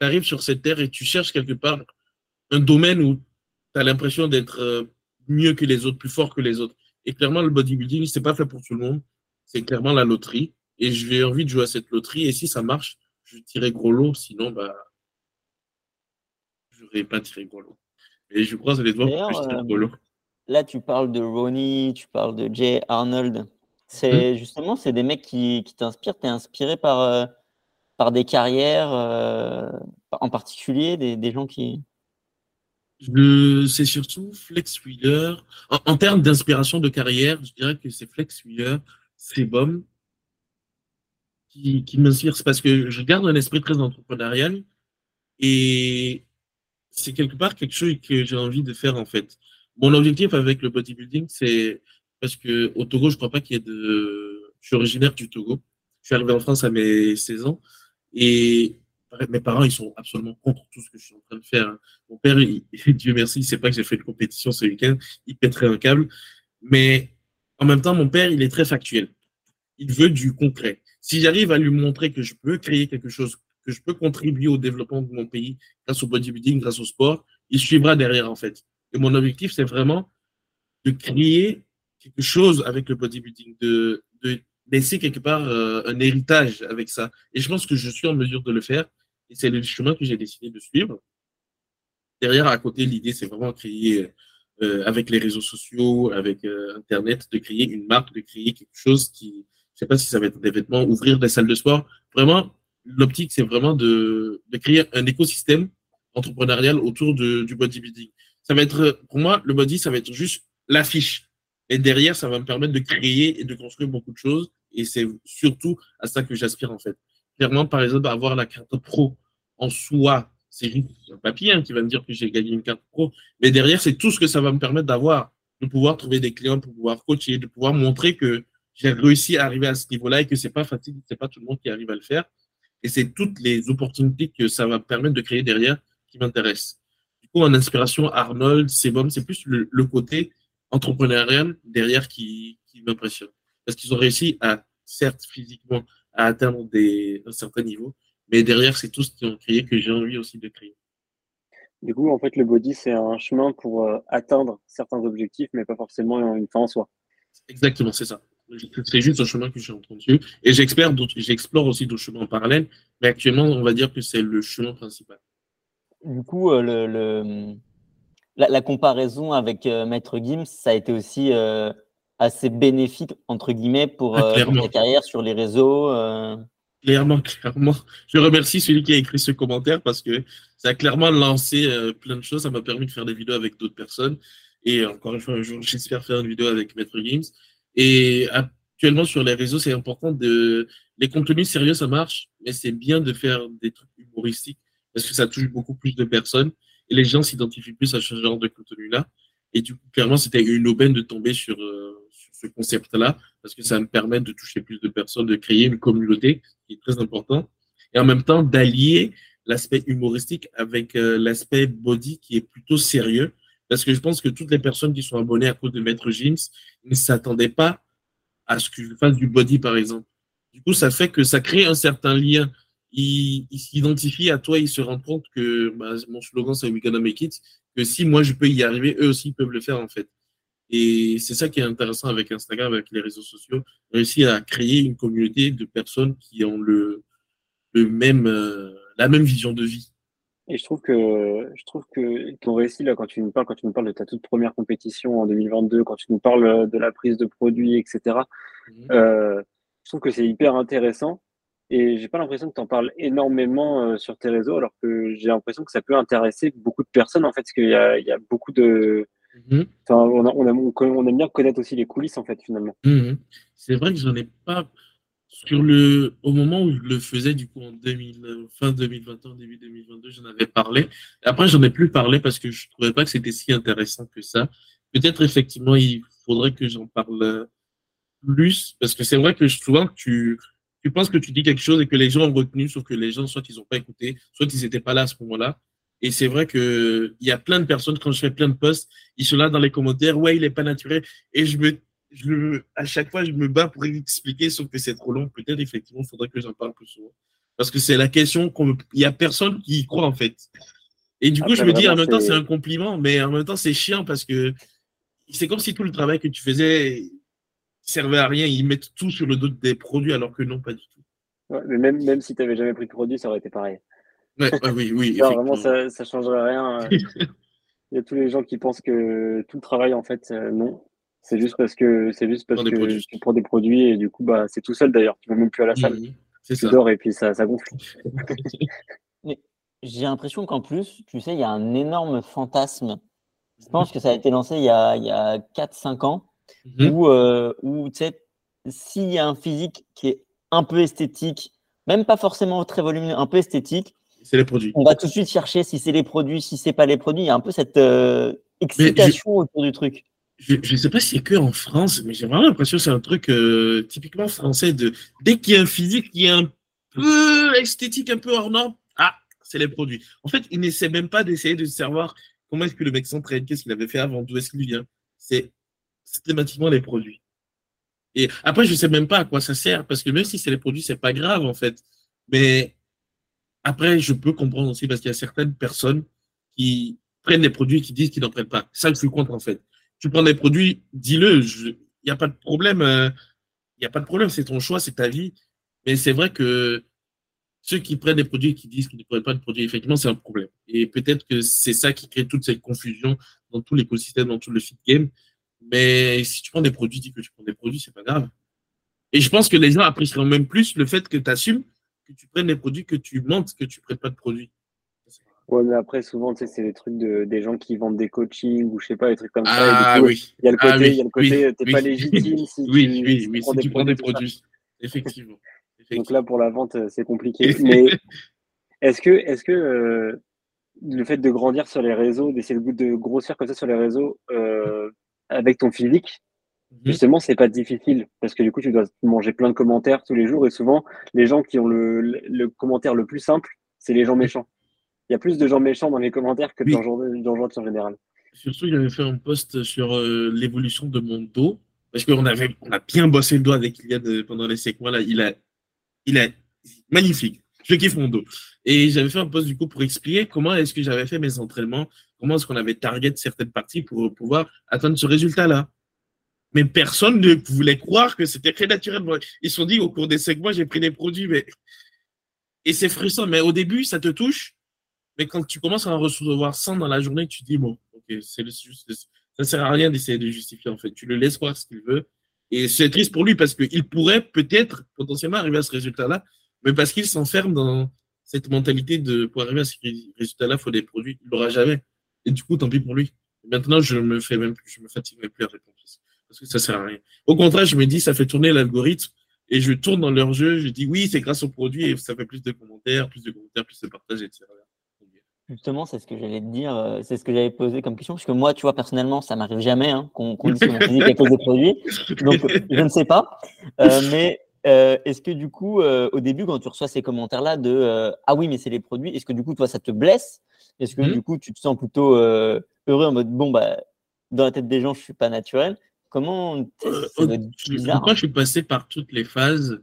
tu arrives sur cette terre et tu cherches quelque part un domaine où tu as l'impression d'être euh, mieux que les autres, plus fort que les autres. Et clairement, le bodybuilding, c'est pas fait pour tout le monde. C'est clairement la loterie. Et j'ai envie de jouer à cette loterie. Et si ça marche, je tirerai gros lot. Sinon, bah, je n'aurais pas tiré gros lot. Et je croise les doigts pour que je tire gros lot. Là, tu parles de Ronnie, tu parles de Jay Arnold. C'est hmm. justement, c'est des mecs qui, qui t'inspirent. Tu es inspiré par, euh, par des carrières, euh, en particulier, des, des gens qui, c'est surtout Flex Wheeler. En, termes d'inspiration de carrière, je dirais que c'est Flex Wheeler, c'est Bom qui, qui m'inspire. C'est parce que je garde un esprit très entrepreneurial et c'est quelque part quelque chose que j'ai envie de faire en fait. Mon objectif avec le bodybuilding, c'est parce que au Togo, je crois pas qu'il y ait de. Je suis originaire du Togo. Je suis arrivé en France à mes 16 ans et mes parents, ils sont absolument contre tout ce que je suis en train de faire. Hein. Mon père, *laughs* Dieu merci, il sait pas que j'ai fait une compétition ce week-end. Il pèterait un câble. Mais en même temps, mon père, il est très factuel. Il veut du concret. Si j'arrive à lui montrer que je peux créer quelque chose, que je peux contribuer au développement de mon pays grâce au bodybuilding, grâce au sport, il suivra derrière, en fait. Mon objectif, c'est vraiment de créer quelque chose avec le bodybuilding, de, laisser quelque part euh, un héritage avec ça. Et je pense que je suis en mesure de le faire. Et c'est le chemin que j'ai décidé de suivre. Derrière, à côté, l'idée, c'est vraiment créer, euh, avec les réseaux sociaux, avec euh, Internet, de créer une marque, de créer quelque chose qui, je sais pas si ça va être des vêtements, ouvrir des salles de sport. Vraiment, l'optique, c'est vraiment de, créer un écosystème entrepreneurial autour du bodybuilding. Ça va être, pour moi, le body, ça va être juste l'affiche. Et derrière, ça va me permettre de créer et de construire beaucoup de choses. Et c'est surtout à ça que j'aspire, en fait clairement, par exemple, avoir la carte pro en soi, c'est juste un papier hein, qui va me dire que j'ai gagné une carte pro. Mais derrière, c'est tout ce que ça va me permettre d'avoir, de pouvoir trouver des clients, pour pouvoir coacher, de pouvoir montrer que j'ai réussi à arriver à ce niveau-là et que c'est pas facile, c'est pas tout le monde qui arrive à le faire. Et c'est toutes les opportunités que ça va me permettre de créer derrière qui m'intéressent. En inspiration, Arnold, Sebum, c'est plus le, côté entrepreneurial derrière qui, qui m'impressionne. Parce qu'ils ont réussi à, certes, physiquement, à atteindre des, un certain niveau. Mais derrière, c'est tout ce qui ont créé que j'ai envie aussi de créer. Du coup, en fait, le body, c'est un chemin pour euh, atteindre certains objectifs, mais pas forcément une fin en soi. Exactement, c'est ça. C'est juste un chemin que je suis en train de suivre. Et j'explore aussi d'autres chemins en parallèle, mais actuellement, on va dire que c'est le chemin principal. Du coup, euh, le, la, comparaison avec euh, Maître Gims, ça a été aussi assez bénéfique, entre guillemets, pour, ah, ta carrière sur les réseaux Clairement, clairement. Je remercie celui qui a écrit ce commentaire parce que ça a clairement lancé euh, plein de choses. Ça m'a permis de faire des vidéos avec d'autres personnes. Et encore une fois, un jour, j'espère faire une vidéo avec Maître Games. Et actuellement, sur les réseaux, c'est important de. Les contenus sérieux, ça marche, mais c'est bien de faire des trucs humoristiques parce que ça touche beaucoup plus de personnes et les gens s'identifient plus à ce genre de contenu-là. Et du coup, clairement, c'était une aubaine de tomber sur, euh, ce concept-là, parce que ça me permet de toucher plus de personnes, de créer une communauté, qui est très important, et en même temps d'allier l'aspect humoristique avec euh, l'aspect body qui est plutôt sérieux, parce que je pense que toutes les personnes qui sont abonnées à cause de Maître James ne s'attendaient pas à ce que je fasse du body, par exemple. Du coup, ça fait que ça crée un certain lien. Ils s'identifient à toi, ils se rendent compte que bah, mon slogan, c'est We Gonna Make It, que si moi je peux y arriver, eux aussi peuvent le faire, en fait. Et c'est ça qui est intéressant avec Instagram, avec les réseaux sociaux, réussir à créer une communauté de personnes qui ont le, le même, euh, la même vision de vie. Et je trouve que je trouve que ton récit là, quand tu nous parles, quand tu nous parles de ta toute première compétition en 2022, quand tu nous parles de la prise de produits, etc. Mhm. Euh, je trouve que c'est hyper intéressant. Et j'ai pas l'impression que tu en parles énormément euh, sur tes réseaux, alors que j'ai l'impression que ça peut intéresser beaucoup de personnes en fait, parce qu'il y a, il y a beaucoup de Mhm. on, on, aime bien connaître aussi les coulisses, en fait, finalement. Mhm. C'est vrai que j'en ai pas. Sur le, au moment où je le faisais, du coup, en 2000, fin 2021, début 2022, j'en avais parlé. Après, j'en ai plus parlé parce que je trouvais pas que c'était si intéressant que ça. Peut-être, effectivement, il faudrait que j'en parle plus parce que c'est vrai que souvent, tu, tu penses que tu dis quelque chose et que les gens ont retenu, sauf que les gens, soit ils n'ont pas écouté, soit ils n'étaient pas là à ce moment-là. Et c'est vrai qu'il y a plein de personnes, quand je fais plein de posts, ils sont là dans les commentaires, ouais, il n'est pas naturel. Et je me, je, à chaque fois, je me bats pour expliquer, sauf que c'est trop long. Peut-être, effectivement, il faudrait que j'en parle plus souvent. Parce que c'est la question qu'il n'y a personne qui y croit, en fait. Et du coup, je me dis, en même temps, c'est un compliment, mais en même temps, c'est chiant parce que c'est comme si tout le travail que tu faisais servait à rien. Ils mettent tout sur le dos des produits, alors que non, pas du tout. mais même, même si tu n'avais jamais pris de produit, ça aurait été pareil. Ouais, oui, oui. vraiment, ça ne changerait rien. Euh. *laughs* Il y a tous les gens qui pensent que tout le travail, en fait, euh, non. C'est juste parce que c'est juste parce que tu prends des produits et du coup, bah, c'est tout seul d'ailleurs. Tu ne vas même plus à la salle. Mmh, tu dors et puis ça, ça gonfle. *laughs* J'ai l'impression qu'en plus, tu sais, il y a un énorme fantasme. Je pense que ça a été lancé il y a, il a 4-5 ans, mmh. où, euh, où tu sais, s'il y a un physique qui est un peu esthétique, même pas forcément très volumineux, un peu esthétique, c'est les produits. On va tout de suite chercher si c'est les produits, si c'est pas les produits. Il y a un peu cette euh, excitation autour du truc. Je ne sais pas si c'est que en France, mais j'ai vraiment l'impression que c'est un truc euh, typiquement français. De, dès qu'il y a un physique qui est un peu esthétique, un peu hors norme, ah, c'est les produits. En fait, il n'essaie même pas d'essayer de savoir comment est-ce que le mec s'entraîne, qu'est-ce qu'il avait fait avant, d'où est-ce qu'il vient. C'est systématiquement les produits. Et après, je ne sais même pas à quoi ça sert, parce que même si c'est les produits, c'est pas grave en fait. Mais après, je peux comprendre aussi parce qu'il y a certaines personnes qui prennent des produits et qui disent qu'ils n'en prennent pas. Ça, je suis contre en fait. Tu prends des produits, dis-le, il n'y a pas de problème. Euh, il n'y a pas de problème, c'est ton choix, c'est ta vie. Mais c'est vrai que ceux qui prennent des produits et qui disent qu'ils ne prennent pas de produits, effectivement, c'est un problème. Et peut-être que c'est ça qui crée toute cette confusion dans tout l'écosystème, dans tout le fit game. Mais si tu prends des produits, dis que tu prends des produits, c'est pas grave. Et je pense que les gens apprécieront même plus le fait que tu assumes que tu prennes des produits, que tu montres que tu ne prêtes pas de produits. Ouais, mais après, souvent, tu sais, c'est des trucs de, des gens qui vendent des coachings ou je sais pas, des trucs comme ça. Ah oui. Il y a le côté, il y a le côté, t'es pas légitime si oui, tu, oui, oui, si tu prends des produits. Effectivement. Donc là, pour la vente, euh, c'est compliqué. *laughs* mais est-ce que, est-ce que euh, le fait de grandir sur les réseaux, d'essayer de grossir comme ça sur les réseaux euh, avec ton physique, Mhm. Justement, c'est pas difficile parce que du coup, tu dois manger plein de commentaires tous les jours et souvent, les gens qui ont le, commentaire le plus simple, c'est les gens méchants. Il y a plus de gens méchants dans les commentaires que dans, les gens gentils en général. Surtout, j'avais fait un post sur euh, l'évolution de mon dos parce qu'on avait, on a bien bossé le dos avec Iliad euh, pendant les cinq mois là. Il a Il est magnifique. Je kiffe mon dos. Et j'avais fait un post du coup pour expliquer comment est-ce que j'avais fait mes entraînements, comment est-ce qu'on avait target certaines parties pour pouvoir atteindre ce résultat-là. Mais personne ne voulait croire que c'était très naturel. Ils se sont dit au cours des cinq mois, j'ai pris des produits, mais. Et c'est frustrant. Mais au début, ça te touche. Mais quand tu commences à en recevoir 100 dans la journée, tu te dis, bon, ok, c'est ça sert à rien d'essayer de justifier, en fait. Tu le laisses croire ce qu'il veut. Et c'est triste pour lui parce qu'il pourrait peut-être potentiellement arriver à ce résultat-là, mais parce qu'il s'enferme dans cette mentalité de pour arriver à ce résultat-là, il faut des produits, il l'aura jamais. Et du coup, tant pis pour lui. maintenant, je me fais même plus, je me fatigue même plus à répondre parce que ça sert à rien. Au contraire, je me dis, ça fait tourner l'algorithme et je tourne dans leur jeu. Je dis oui, c'est grâce au produit et ça fait plus de commentaires, plus de commentaires, plus de partages, etc. Justement, c'est ce que j'allais te dire, euh, c'est ce que j'avais posé comme question, parce que moi, tu vois, personnellement, ça m'arrive jamais hein, qu'on dise que mon des produits, donc je ne sais pas. Euh, mais euh, est-ce que du coup, au début, quand tu reçois ces commentaires-là de ah oui, mais c'est les produits, est-ce que du coup, toi, ça te blesse? Est-ce que mmh. du coup, tu te sens plutôt heureux en mode bon, bah, dans la tête des gens, je suis pas naturel Comment Pourquoi je suis passé par toutes les phases.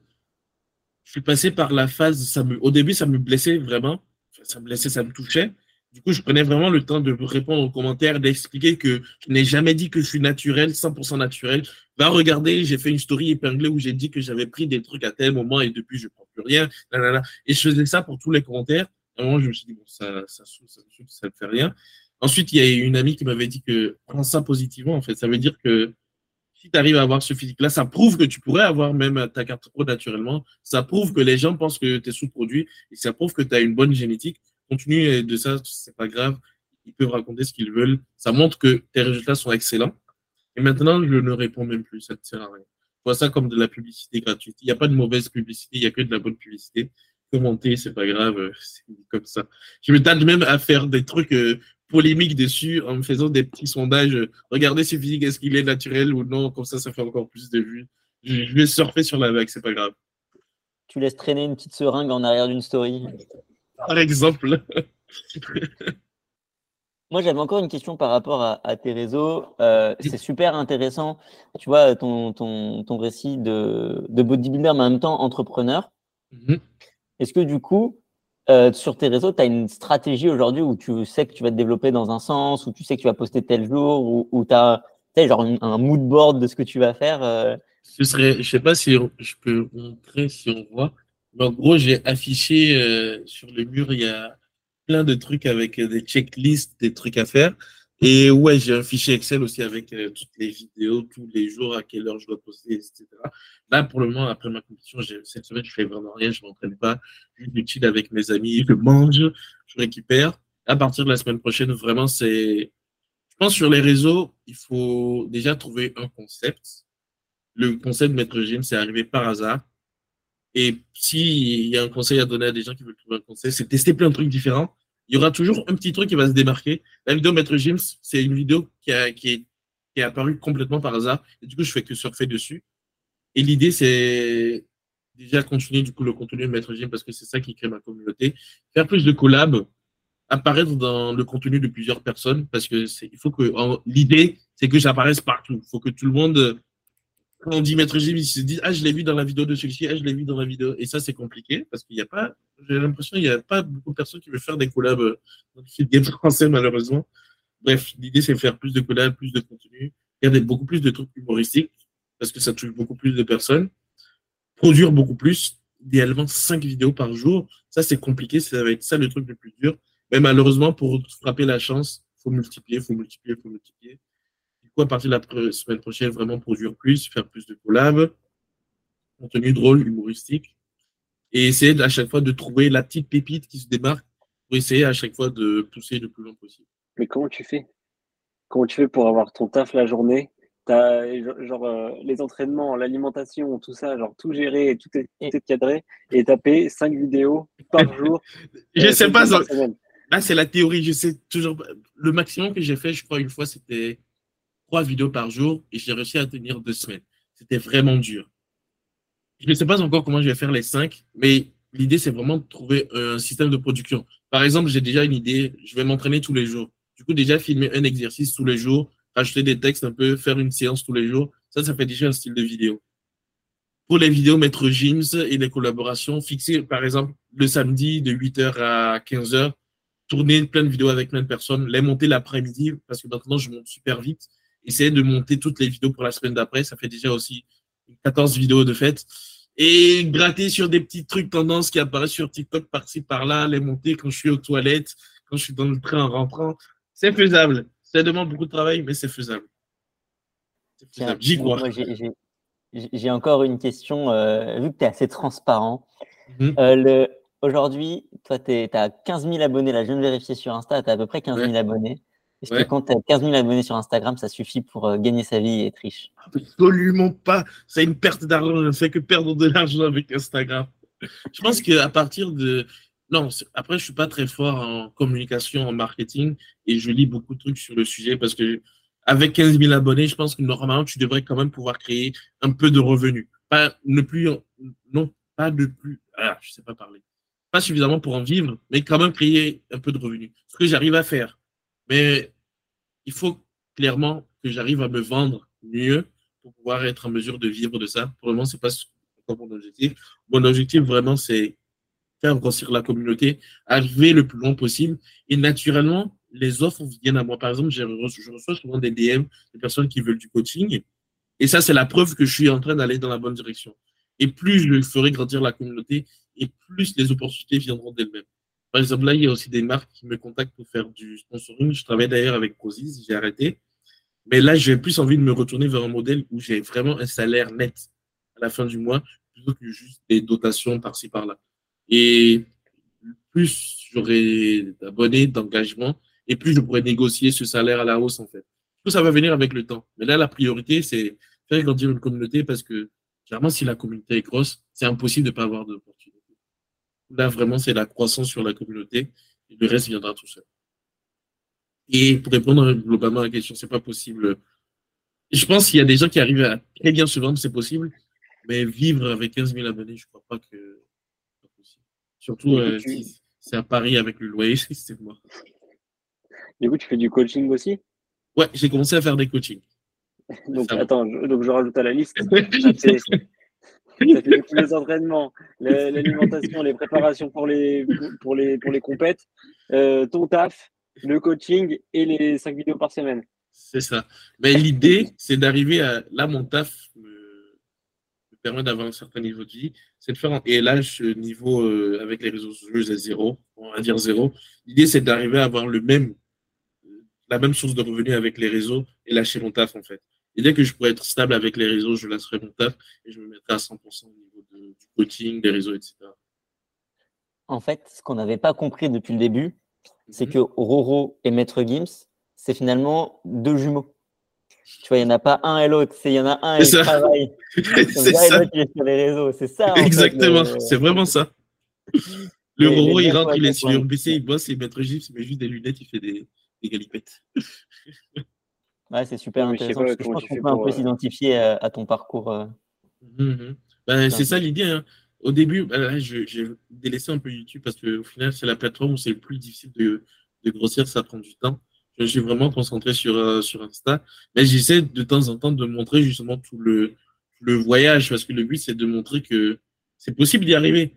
Je suis passé par la phase, ça me, au début, ça me blessait vraiment. Ça me laissait, ça me touchait. Du coup, je prenais vraiment le temps de répondre aux commentaires, d'expliquer que je n'ai jamais dit que je suis naturel, 100% naturel. Va regarder, j'ai fait une story épinglée où j'ai dit que j'avais pris des trucs à tel moment et depuis, je ne prends plus rien. Et je faisais ça pour tous les commentaires. À un moment, je me suis dit, bon, ça, ça, ça, ça ne fait rien. Ensuite, il y a une amie qui m'avait dit que prends ça positivement, en fait. Ça veut dire que si tu arrives à avoir ce physique-là, ça prouve que tu pourrais avoir même ta carte pro naturellement. Ça prouve que les gens pensent que tu es sous-produit et ça prouve que tu as une bonne génétique. Continue de ça, c'est pas grave. Ils peuvent raconter ce qu'ils veulent. Ça montre que tes résultats sont excellents. Et maintenant, je ne réponds même plus. Ça ne sert à rien. Vois ça comme de la publicité gratuite. Il n'y a pas de mauvaise publicité, il n'y a que de la bonne publicité. Commenter, c'est pas grave, *laughs* c'est comme ça. Je me tâte même à faire des trucs euh, polémique dessus en me faisant des petits sondages. Regardez ce physique, est-ce qu'il est naturel ou non? Comme ça, ça fait encore plus de vues. Je vais surfer sur la vague, c'est pas grave. Tu laisses traîner une petite seringue en arrière d'une story. Par exemple. *laughs* Moi, j'avais encore une question par rapport à, tes réseaux. Euh, c'est super intéressant. Tu vois, ton, ton, ton récit de, de bodybuilder, mais en même temps entrepreneur. Mhm. Est-ce que du coup, euh, sur tes réseaux, tu as une stratégie aujourd'hui où tu sais que tu vas te développer dans un sens, où tu sais que tu vas poster tel jour, où, tu as genre un, mood board de ce que tu vas faire euh? Ce serait, je sais pas si je peux montrer si on voit, en gros, j'ai affiché euh, sur le mur, il y a plein de trucs avec des checklists, des trucs à faire. Et ouais, j'ai un fichier Excel aussi avec euh, toutes les vidéos, tous les jours, à quelle heure je dois poster, etc. Là, pour le moment, après ma compétition, cette semaine, je fais vraiment rien, je ne m'entraîne pas, je suis avec mes amis, je mange, je récupère. À partir de la semaine prochaine, vraiment, c'est. Je pense sur les réseaux, il faut déjà trouver un concept. Le concept de Maître Gym, c'est arrivé par hasard. Et s'il y a un conseil à donner à des gens qui veulent trouver un conseil, c'est tester plein de trucs différents il y aura toujours un petit truc qui va se démarquer. La vidéo Maître James, c'est une vidéo qui, est, apparue complètement par hasard. Du coup, je fais que surfer dessus. Et l'idée, c'est déjà continuer du coup le contenu de Maître James parce que c'est ça qui crée ma communauté. Faire plus de collabs, apparaître dans le contenu de plusieurs personnes parce que il faut que l'idée, c'est que j'apparaisse partout. Il faut que tout le monde on dit maître Jim, ils se disent Ah, je l'ai vu dans la vidéo de celui-ci, ah, je l'ai vu dans la vidéo. Et ça, c'est compliqué parce qu'il n'y a pas, j'ai l'impression qu'il n'y a pas beaucoup de personnes qui veulent faire des collabs euh, dans le game *laughs* français, malheureusement. Bref, l'idée, c'est de faire plus de collabs, plus de contenu, garder beaucoup plus de trucs humoristiques parce que ça touche beaucoup plus de personnes. Produire beaucoup plus, idéalement 5 vidéos par jour. Ça, c'est compliqué, ça va être ça le truc le plus dur. Mais malheureusement, pour frapper la chance, faut multiplier, faut multiplier, faut multiplier à partir de la semaine prochaine, vraiment produire plus, faire plus de collabs, contenu drôle, humoristique, et essayer à chaque fois de trouver la petite pépite qui se démarque pour essayer à chaque fois de pousser le plus loin possible. Mais comment tu fais? Comment tu fais pour avoir ton taf la journée? T'as genre euh, les entraînements, l'alimentation, tout ça, genre tout géré, tout est, tout est cadré, et taper 5 vidéos par *laughs* jour. je ne euh, sais pas. Là, c'est la théorie. Je sais toujours. Le maximum que j'ai fait, je crois, une fois, c'était vidéos par jour et j'ai réussi à tenir deux semaines. C'était vraiment dur. Je ne sais pas encore comment je vais faire les cinq, mais l'idée, c'est vraiment de trouver un système de production. Par exemple, j'ai déjà une idée, je vais m'entraîner tous les jours. Du coup, déjà filmer un exercice tous les jours, rajouter des textes un peu, faire une séance tous les jours, ça, ça fait déjà un style de vidéo. pour les vidéos Maître James et les collaborations, fixer par exemple le samedi de 8h à 15h, tourner plein de vidéos avec plein de personnes, les monter l'après-midi, parce que maintenant je monte super vite. Essayer de monter toutes les vidéos pour la semaine d'après, ça fait déjà aussi 14 vidéos de fête. Et gratter sur des petits trucs tendances qui apparaissent sur TikTok par-ci par-là, les monter quand je suis aux toilettes, quand je suis dans le train en rentrant. C'est faisable. Ça demande beaucoup de travail, mais c'est faisable. J'y crois. J'ai encore une question, euh, vu que tu es assez transparent. Mhm. Euh, aujourd'hui, toi, tu as 15 000 abonnés. Là, je viens de vérifier sur Insta, tu as à peu près 15 000 abonnés. Est-ce que quand tu as 15 000 abonnés sur Instagram, ça suffit pour euh, gagner sa vie et être riche Absolument pas. C'est une perte d'argent. Je ne fais que perdre de l'argent avec Instagram. Je pense qu'à partir de. Non, après, je ne suis pas très fort en communication, en marketing, et je lis beaucoup de trucs sur le sujet parce que avec 15 000 abonnés, je pense que normalement, tu devrais quand même pouvoir créer un peu de revenus. Pas ne plus, non, pas de plus, ah, je sais pas parler. Pas suffisamment pour en vivre, mais quand même créer un peu de revenus. Ce que j'arrive à faire. Mais il faut clairement que j'arrive à me vendre mieux pour pouvoir être en mesure de vivre de ça. Pour le moment, c'est pas mon objectif. Mon objectif, vraiment, c'est faire grossir la communauté, arriver le plus loin possible. Et naturellement, les offres viennent à moi. Par exemple, je reçois souvent des DM de personnes qui veulent du coaching. Et ça, c'est la preuve que je suis en train d'aller dans la bonne direction. Et plus je ferai grandir la communauté, et plus les opportunités viendront d'elles-mêmes. Par exemple, là, il y a aussi des marques qui me contactent pour faire du sponsoring. Je travaille d'ailleurs avec Prozis, j'ai arrêté. Mais là, j'ai plus envie de me retourner vers un modèle où j'ai vraiment un salaire net à la fin du mois, plutôt que juste des dotations par-ci, par-là. Et plus j'aurai d'abonnés, d'engagement, et plus je pourrais négocier ce salaire à la hausse, en fait. Tout ça va venir avec le temps. Mais là, la priorité, c'est faire grandir une communauté parce que, généralement, si la communauté est grosse, c'est impossible de ne pas avoir d'opportunité. Là, vraiment, c'est la croissance sur la communauté et le reste viendra tout seul. Et pour répondre globalement à la question, c'est pas possible. Je pense qu'il y a des gens qui arrivent à très bien se vendre, c'est possible, mais vivre avec 15 000 abonnés, je crois pas que c'est possible. Surtout, euh, si c'est à Paris avec le loyer, *laughs* c'est moi. Du coup, tu fais du coaching aussi? Ouais, j'ai commencé à faire des coachings. donc, attends, je, donc je rajoute à la liste. *laughs* Les entraînements, l'alimentation, les préparations pour les, pour les, pour les compètes, euh, ton taf, le coaching et les cinq vidéos par semaine. C'est ça. Mais l'idée, c'est d'arriver à. Là, mon taf me, permet d'avoir un certain niveau de vie. C'est de faire. Et là, ce niveau euh, avec les réseaux sociaux, c'est zéro. On va dire zéro. L'idée, c'est d'arriver à avoir le même la même source de revenus avec les réseaux et lâcher mon taf, en fait. Et dès que je pourrais être stable avec les réseaux, je lâcherai mon taf et je me mettrai à 100% au niveau du coaching, des réseaux, etc. En fait, ce qu'on n'avait pas compris depuis le début, c'est mhm. que Roro et Maître Gims, c'est finalement deux jumeaux. Tu vois, il n'y en a pas un et l'autre. Il y en a un et il travaille. *laughs* c'est ça. Et sur les réseaux. C'est ça. Exactement. C'est vraiment ça. *laughs* Le Roro, il rentre, il est sur PC, il bosse, et Maître Gims, il met juste des lunettes, il fait des, *laughs* Ouais, c'est super intéressant. je pense qu'on peut un peu euh, s'identifier à, ton parcours. Euh. Mhm. Ben, c'est ça l'idée. Hein. Au début, ben, j'ai délaissé un peu YouTube parce qu'au final, c'est la plateforme où c'est le plus difficile de, de, grossir, ça prend du temps. Je suis vraiment concentré sur, euh, sur Insta. Mais j'essaie de temps en temps de montrer justement tout le, le voyage parce que le but, c'est de montrer que c'est possible d'y arriver.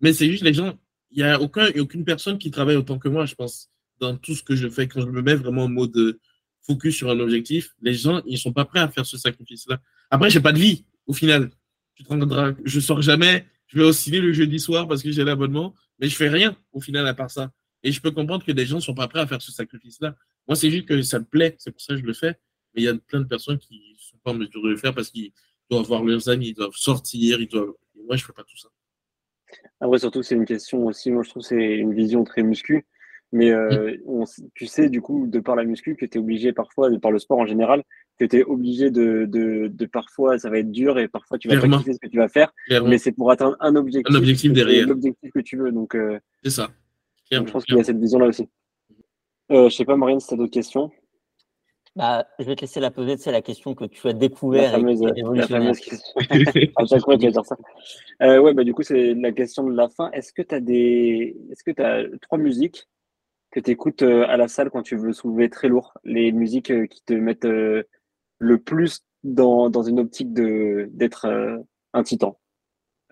Mais c'est juste les gens, il n'y a aucun, aucune personne qui travaille autant que moi, je pense dans tout ce que je fais, quand je me mets vraiment en mode focus sur un objectif, les gens, ils sont pas prêts à faire ce sacrifice-là. Après, j'ai pas de vie, au final. Tu te rendras, je sors jamais, je vais osciller le jeudi soir parce que j'ai l'abonnement, mais je fais rien, au final, à part ça. Et je peux comprendre que des gens sont pas prêts à faire ce sacrifice-là. Moi, c'est juste que ça me plaît, c'est pour ça que je le fais. Mais il y a plein de personnes qui sont pas en mesure de le faire parce qu'ils doivent voir leurs amis, ils doivent sortir, ils doivent. moi, je fais pas tout ça. Après, surtout, c'est une question aussi, moi, je trouve c'est une vision très muscu. Mais euh, tu sais, du coup, de par la muscu, que tu es obligé parfois, de par le sport en général, que tu es obligé de, de, de, parfois, ça va être dur et parfois tu vas pas ce que tu vas faire. Mais c'est pour atteindre un objectif. Un objectif derrière. L'objectif que tu veux. Donc, euh, c'est ça. je pense qu'il y a cette vision-là aussi. Euh, je sais pas, Marianne, si tu as d'autres questions. Bah, je vais te laisser la poser, c'est la question que tu as découvert. La fameuse, la fameuse question. *laughs* à chaque fois, tu vas dire ça. Euh, ouais, bah, du coup, c'est la question de la fin. Est-ce que tu as des, est-ce que tu as trois musiques que tu écoutes euh, à la salle quand tu veux soulever très lourd Les musiques euh, qui te mettent euh, le plus dans, dans une optique de d'être un titan.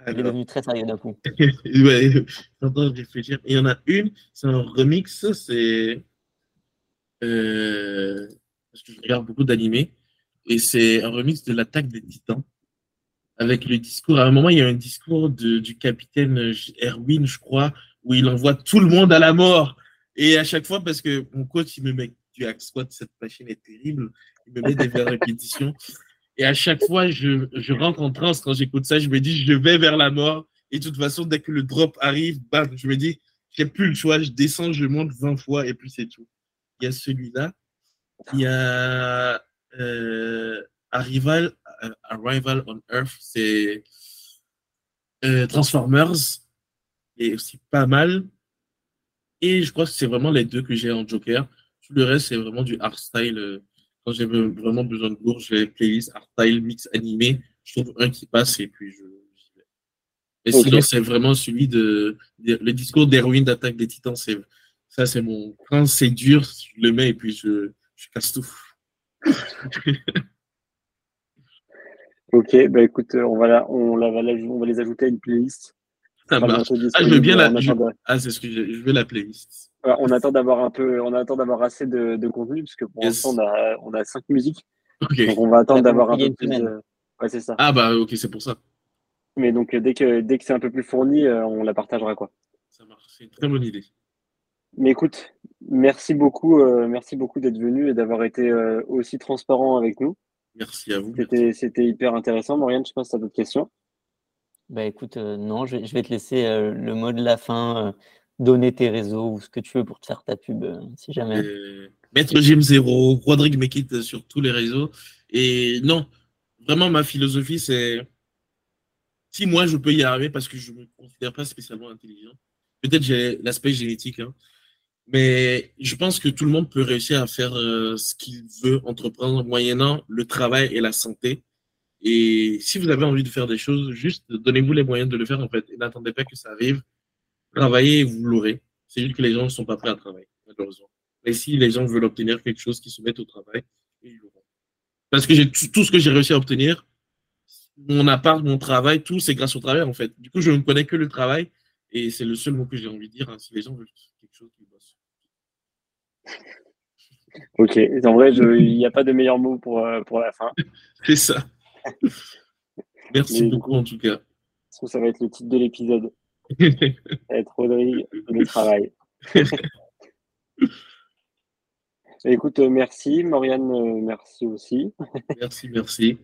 Il est devenu très sérieux d'un coup. *laughs* ouais, réfléchir. Il y en a une, c'est un remix, c'est. Euh, parce que je regarde beaucoup d'animés, et c'est un remix de l'attaque des titans. Avec le discours, à un moment, il y a un discours de, du capitaine Erwin, je crois, où il envoie tout le monde à la mort. Et à chaque fois, parce que mon coach, il me met du hack squat, cette machine est terrible, il me met des répétitions. Et à chaque fois, je, je rentre en transe quand j'écoute ça. Je me dis, je vais vers la mort. Et de toute façon, dès que le drop arrive, bam, je me dis, j'ai plus le choix. Je descends, je monte 20 fois et puis c'est tout. Il y a celui-là. Il y a euh, Arrival, euh, Arrival on Earth, c'est euh, Transformers. Et aussi pas mal. Et je crois que c'est vraiment les deux que j'ai en Joker. Tout le reste, c'est vraiment du hardstyle. Euh, quand j'ai vraiment besoin de lourd, j'ai playlist style mix animé. Je trouve un qui passe et puis je. Et sinon, c'est vraiment celui de, le discours d'Erwin d'attaque des Titans. C'est ça, c'est mon. Quand c'est dur, je le mets et puis je, je casse tout. *laughs* ok, bah écoute, on va, la, on, la, on va les ajouter à une playlist. Ça marche. Ah, je veux bien la. Ah, c'est ce que je, je veux la playlist on attend d'avoir un peu, on attend d'avoir assez de, contenu parce que pour l'instant on a, on a cinq musiques. Donc on va attendre d'avoir un peu plus. De... Ouais, c'est ça. Ah bah ok, c'est pour ça. Mais donc dès que dès que c'est un peu plus fourni, euh, on la partagera quoi. Ça marche, c'est une très bonne idée. Mais écoute, merci beaucoup, euh, merci beaucoup d'être venu et d'avoir été euh, aussi transparent avec nous. Merci à vous. C'était hyper intéressant. Marianne, je pense que tu as d'autres questions. Bah écoute, non, je, vais te laisser le mot de la fin donner tes réseaux ou ce que tu veux pour te faire ta pub, euh, si jamais. Maître Jim Zero, Rodrigue Mekit sur tous les réseaux. Et non, vraiment, ma philosophie, c'est si moi je peux y arriver parce que je ne me considère pas spécialement intelligent, peut-être j'ai l'aspect génétique, hein, mais je pense que tout le monde peut réussir à faire euh, ce qu'il veut entreprendre moyennant le travail et la santé. Et si vous avez envie de faire des choses, juste donnez-vous les moyens de le faire en fait. Et n'attendez pas que ça arrive travailler vous l'aurez. C'est juste que les gens ne sont pas prêts à travailler, malheureusement. Mais si les gens veulent obtenir quelque chose, qui se mettent au travail, ils l'auront. Parce que j'ai tout ce que j'ai réussi à obtenir, mon appart, mon travail, tout, c'est grâce au travail, en fait. Du coup, je ne connais que le travail, et c'est le seul mot que j'ai envie de dire. Hein. Si les gens veulent quelque chose, ils bossent. Ok, en vrai, il n'y a pas de meilleur mot pour, euh, pour la fin. *laughs* c'est ça. *laughs* Merci beaucoup, en tout cas. Ça va être le titre de l'épisode. *laughs* être Rodrigue, le travail. *laughs* Écoute, euh, merci. Marianne, euh, merci aussi. Merci, merci.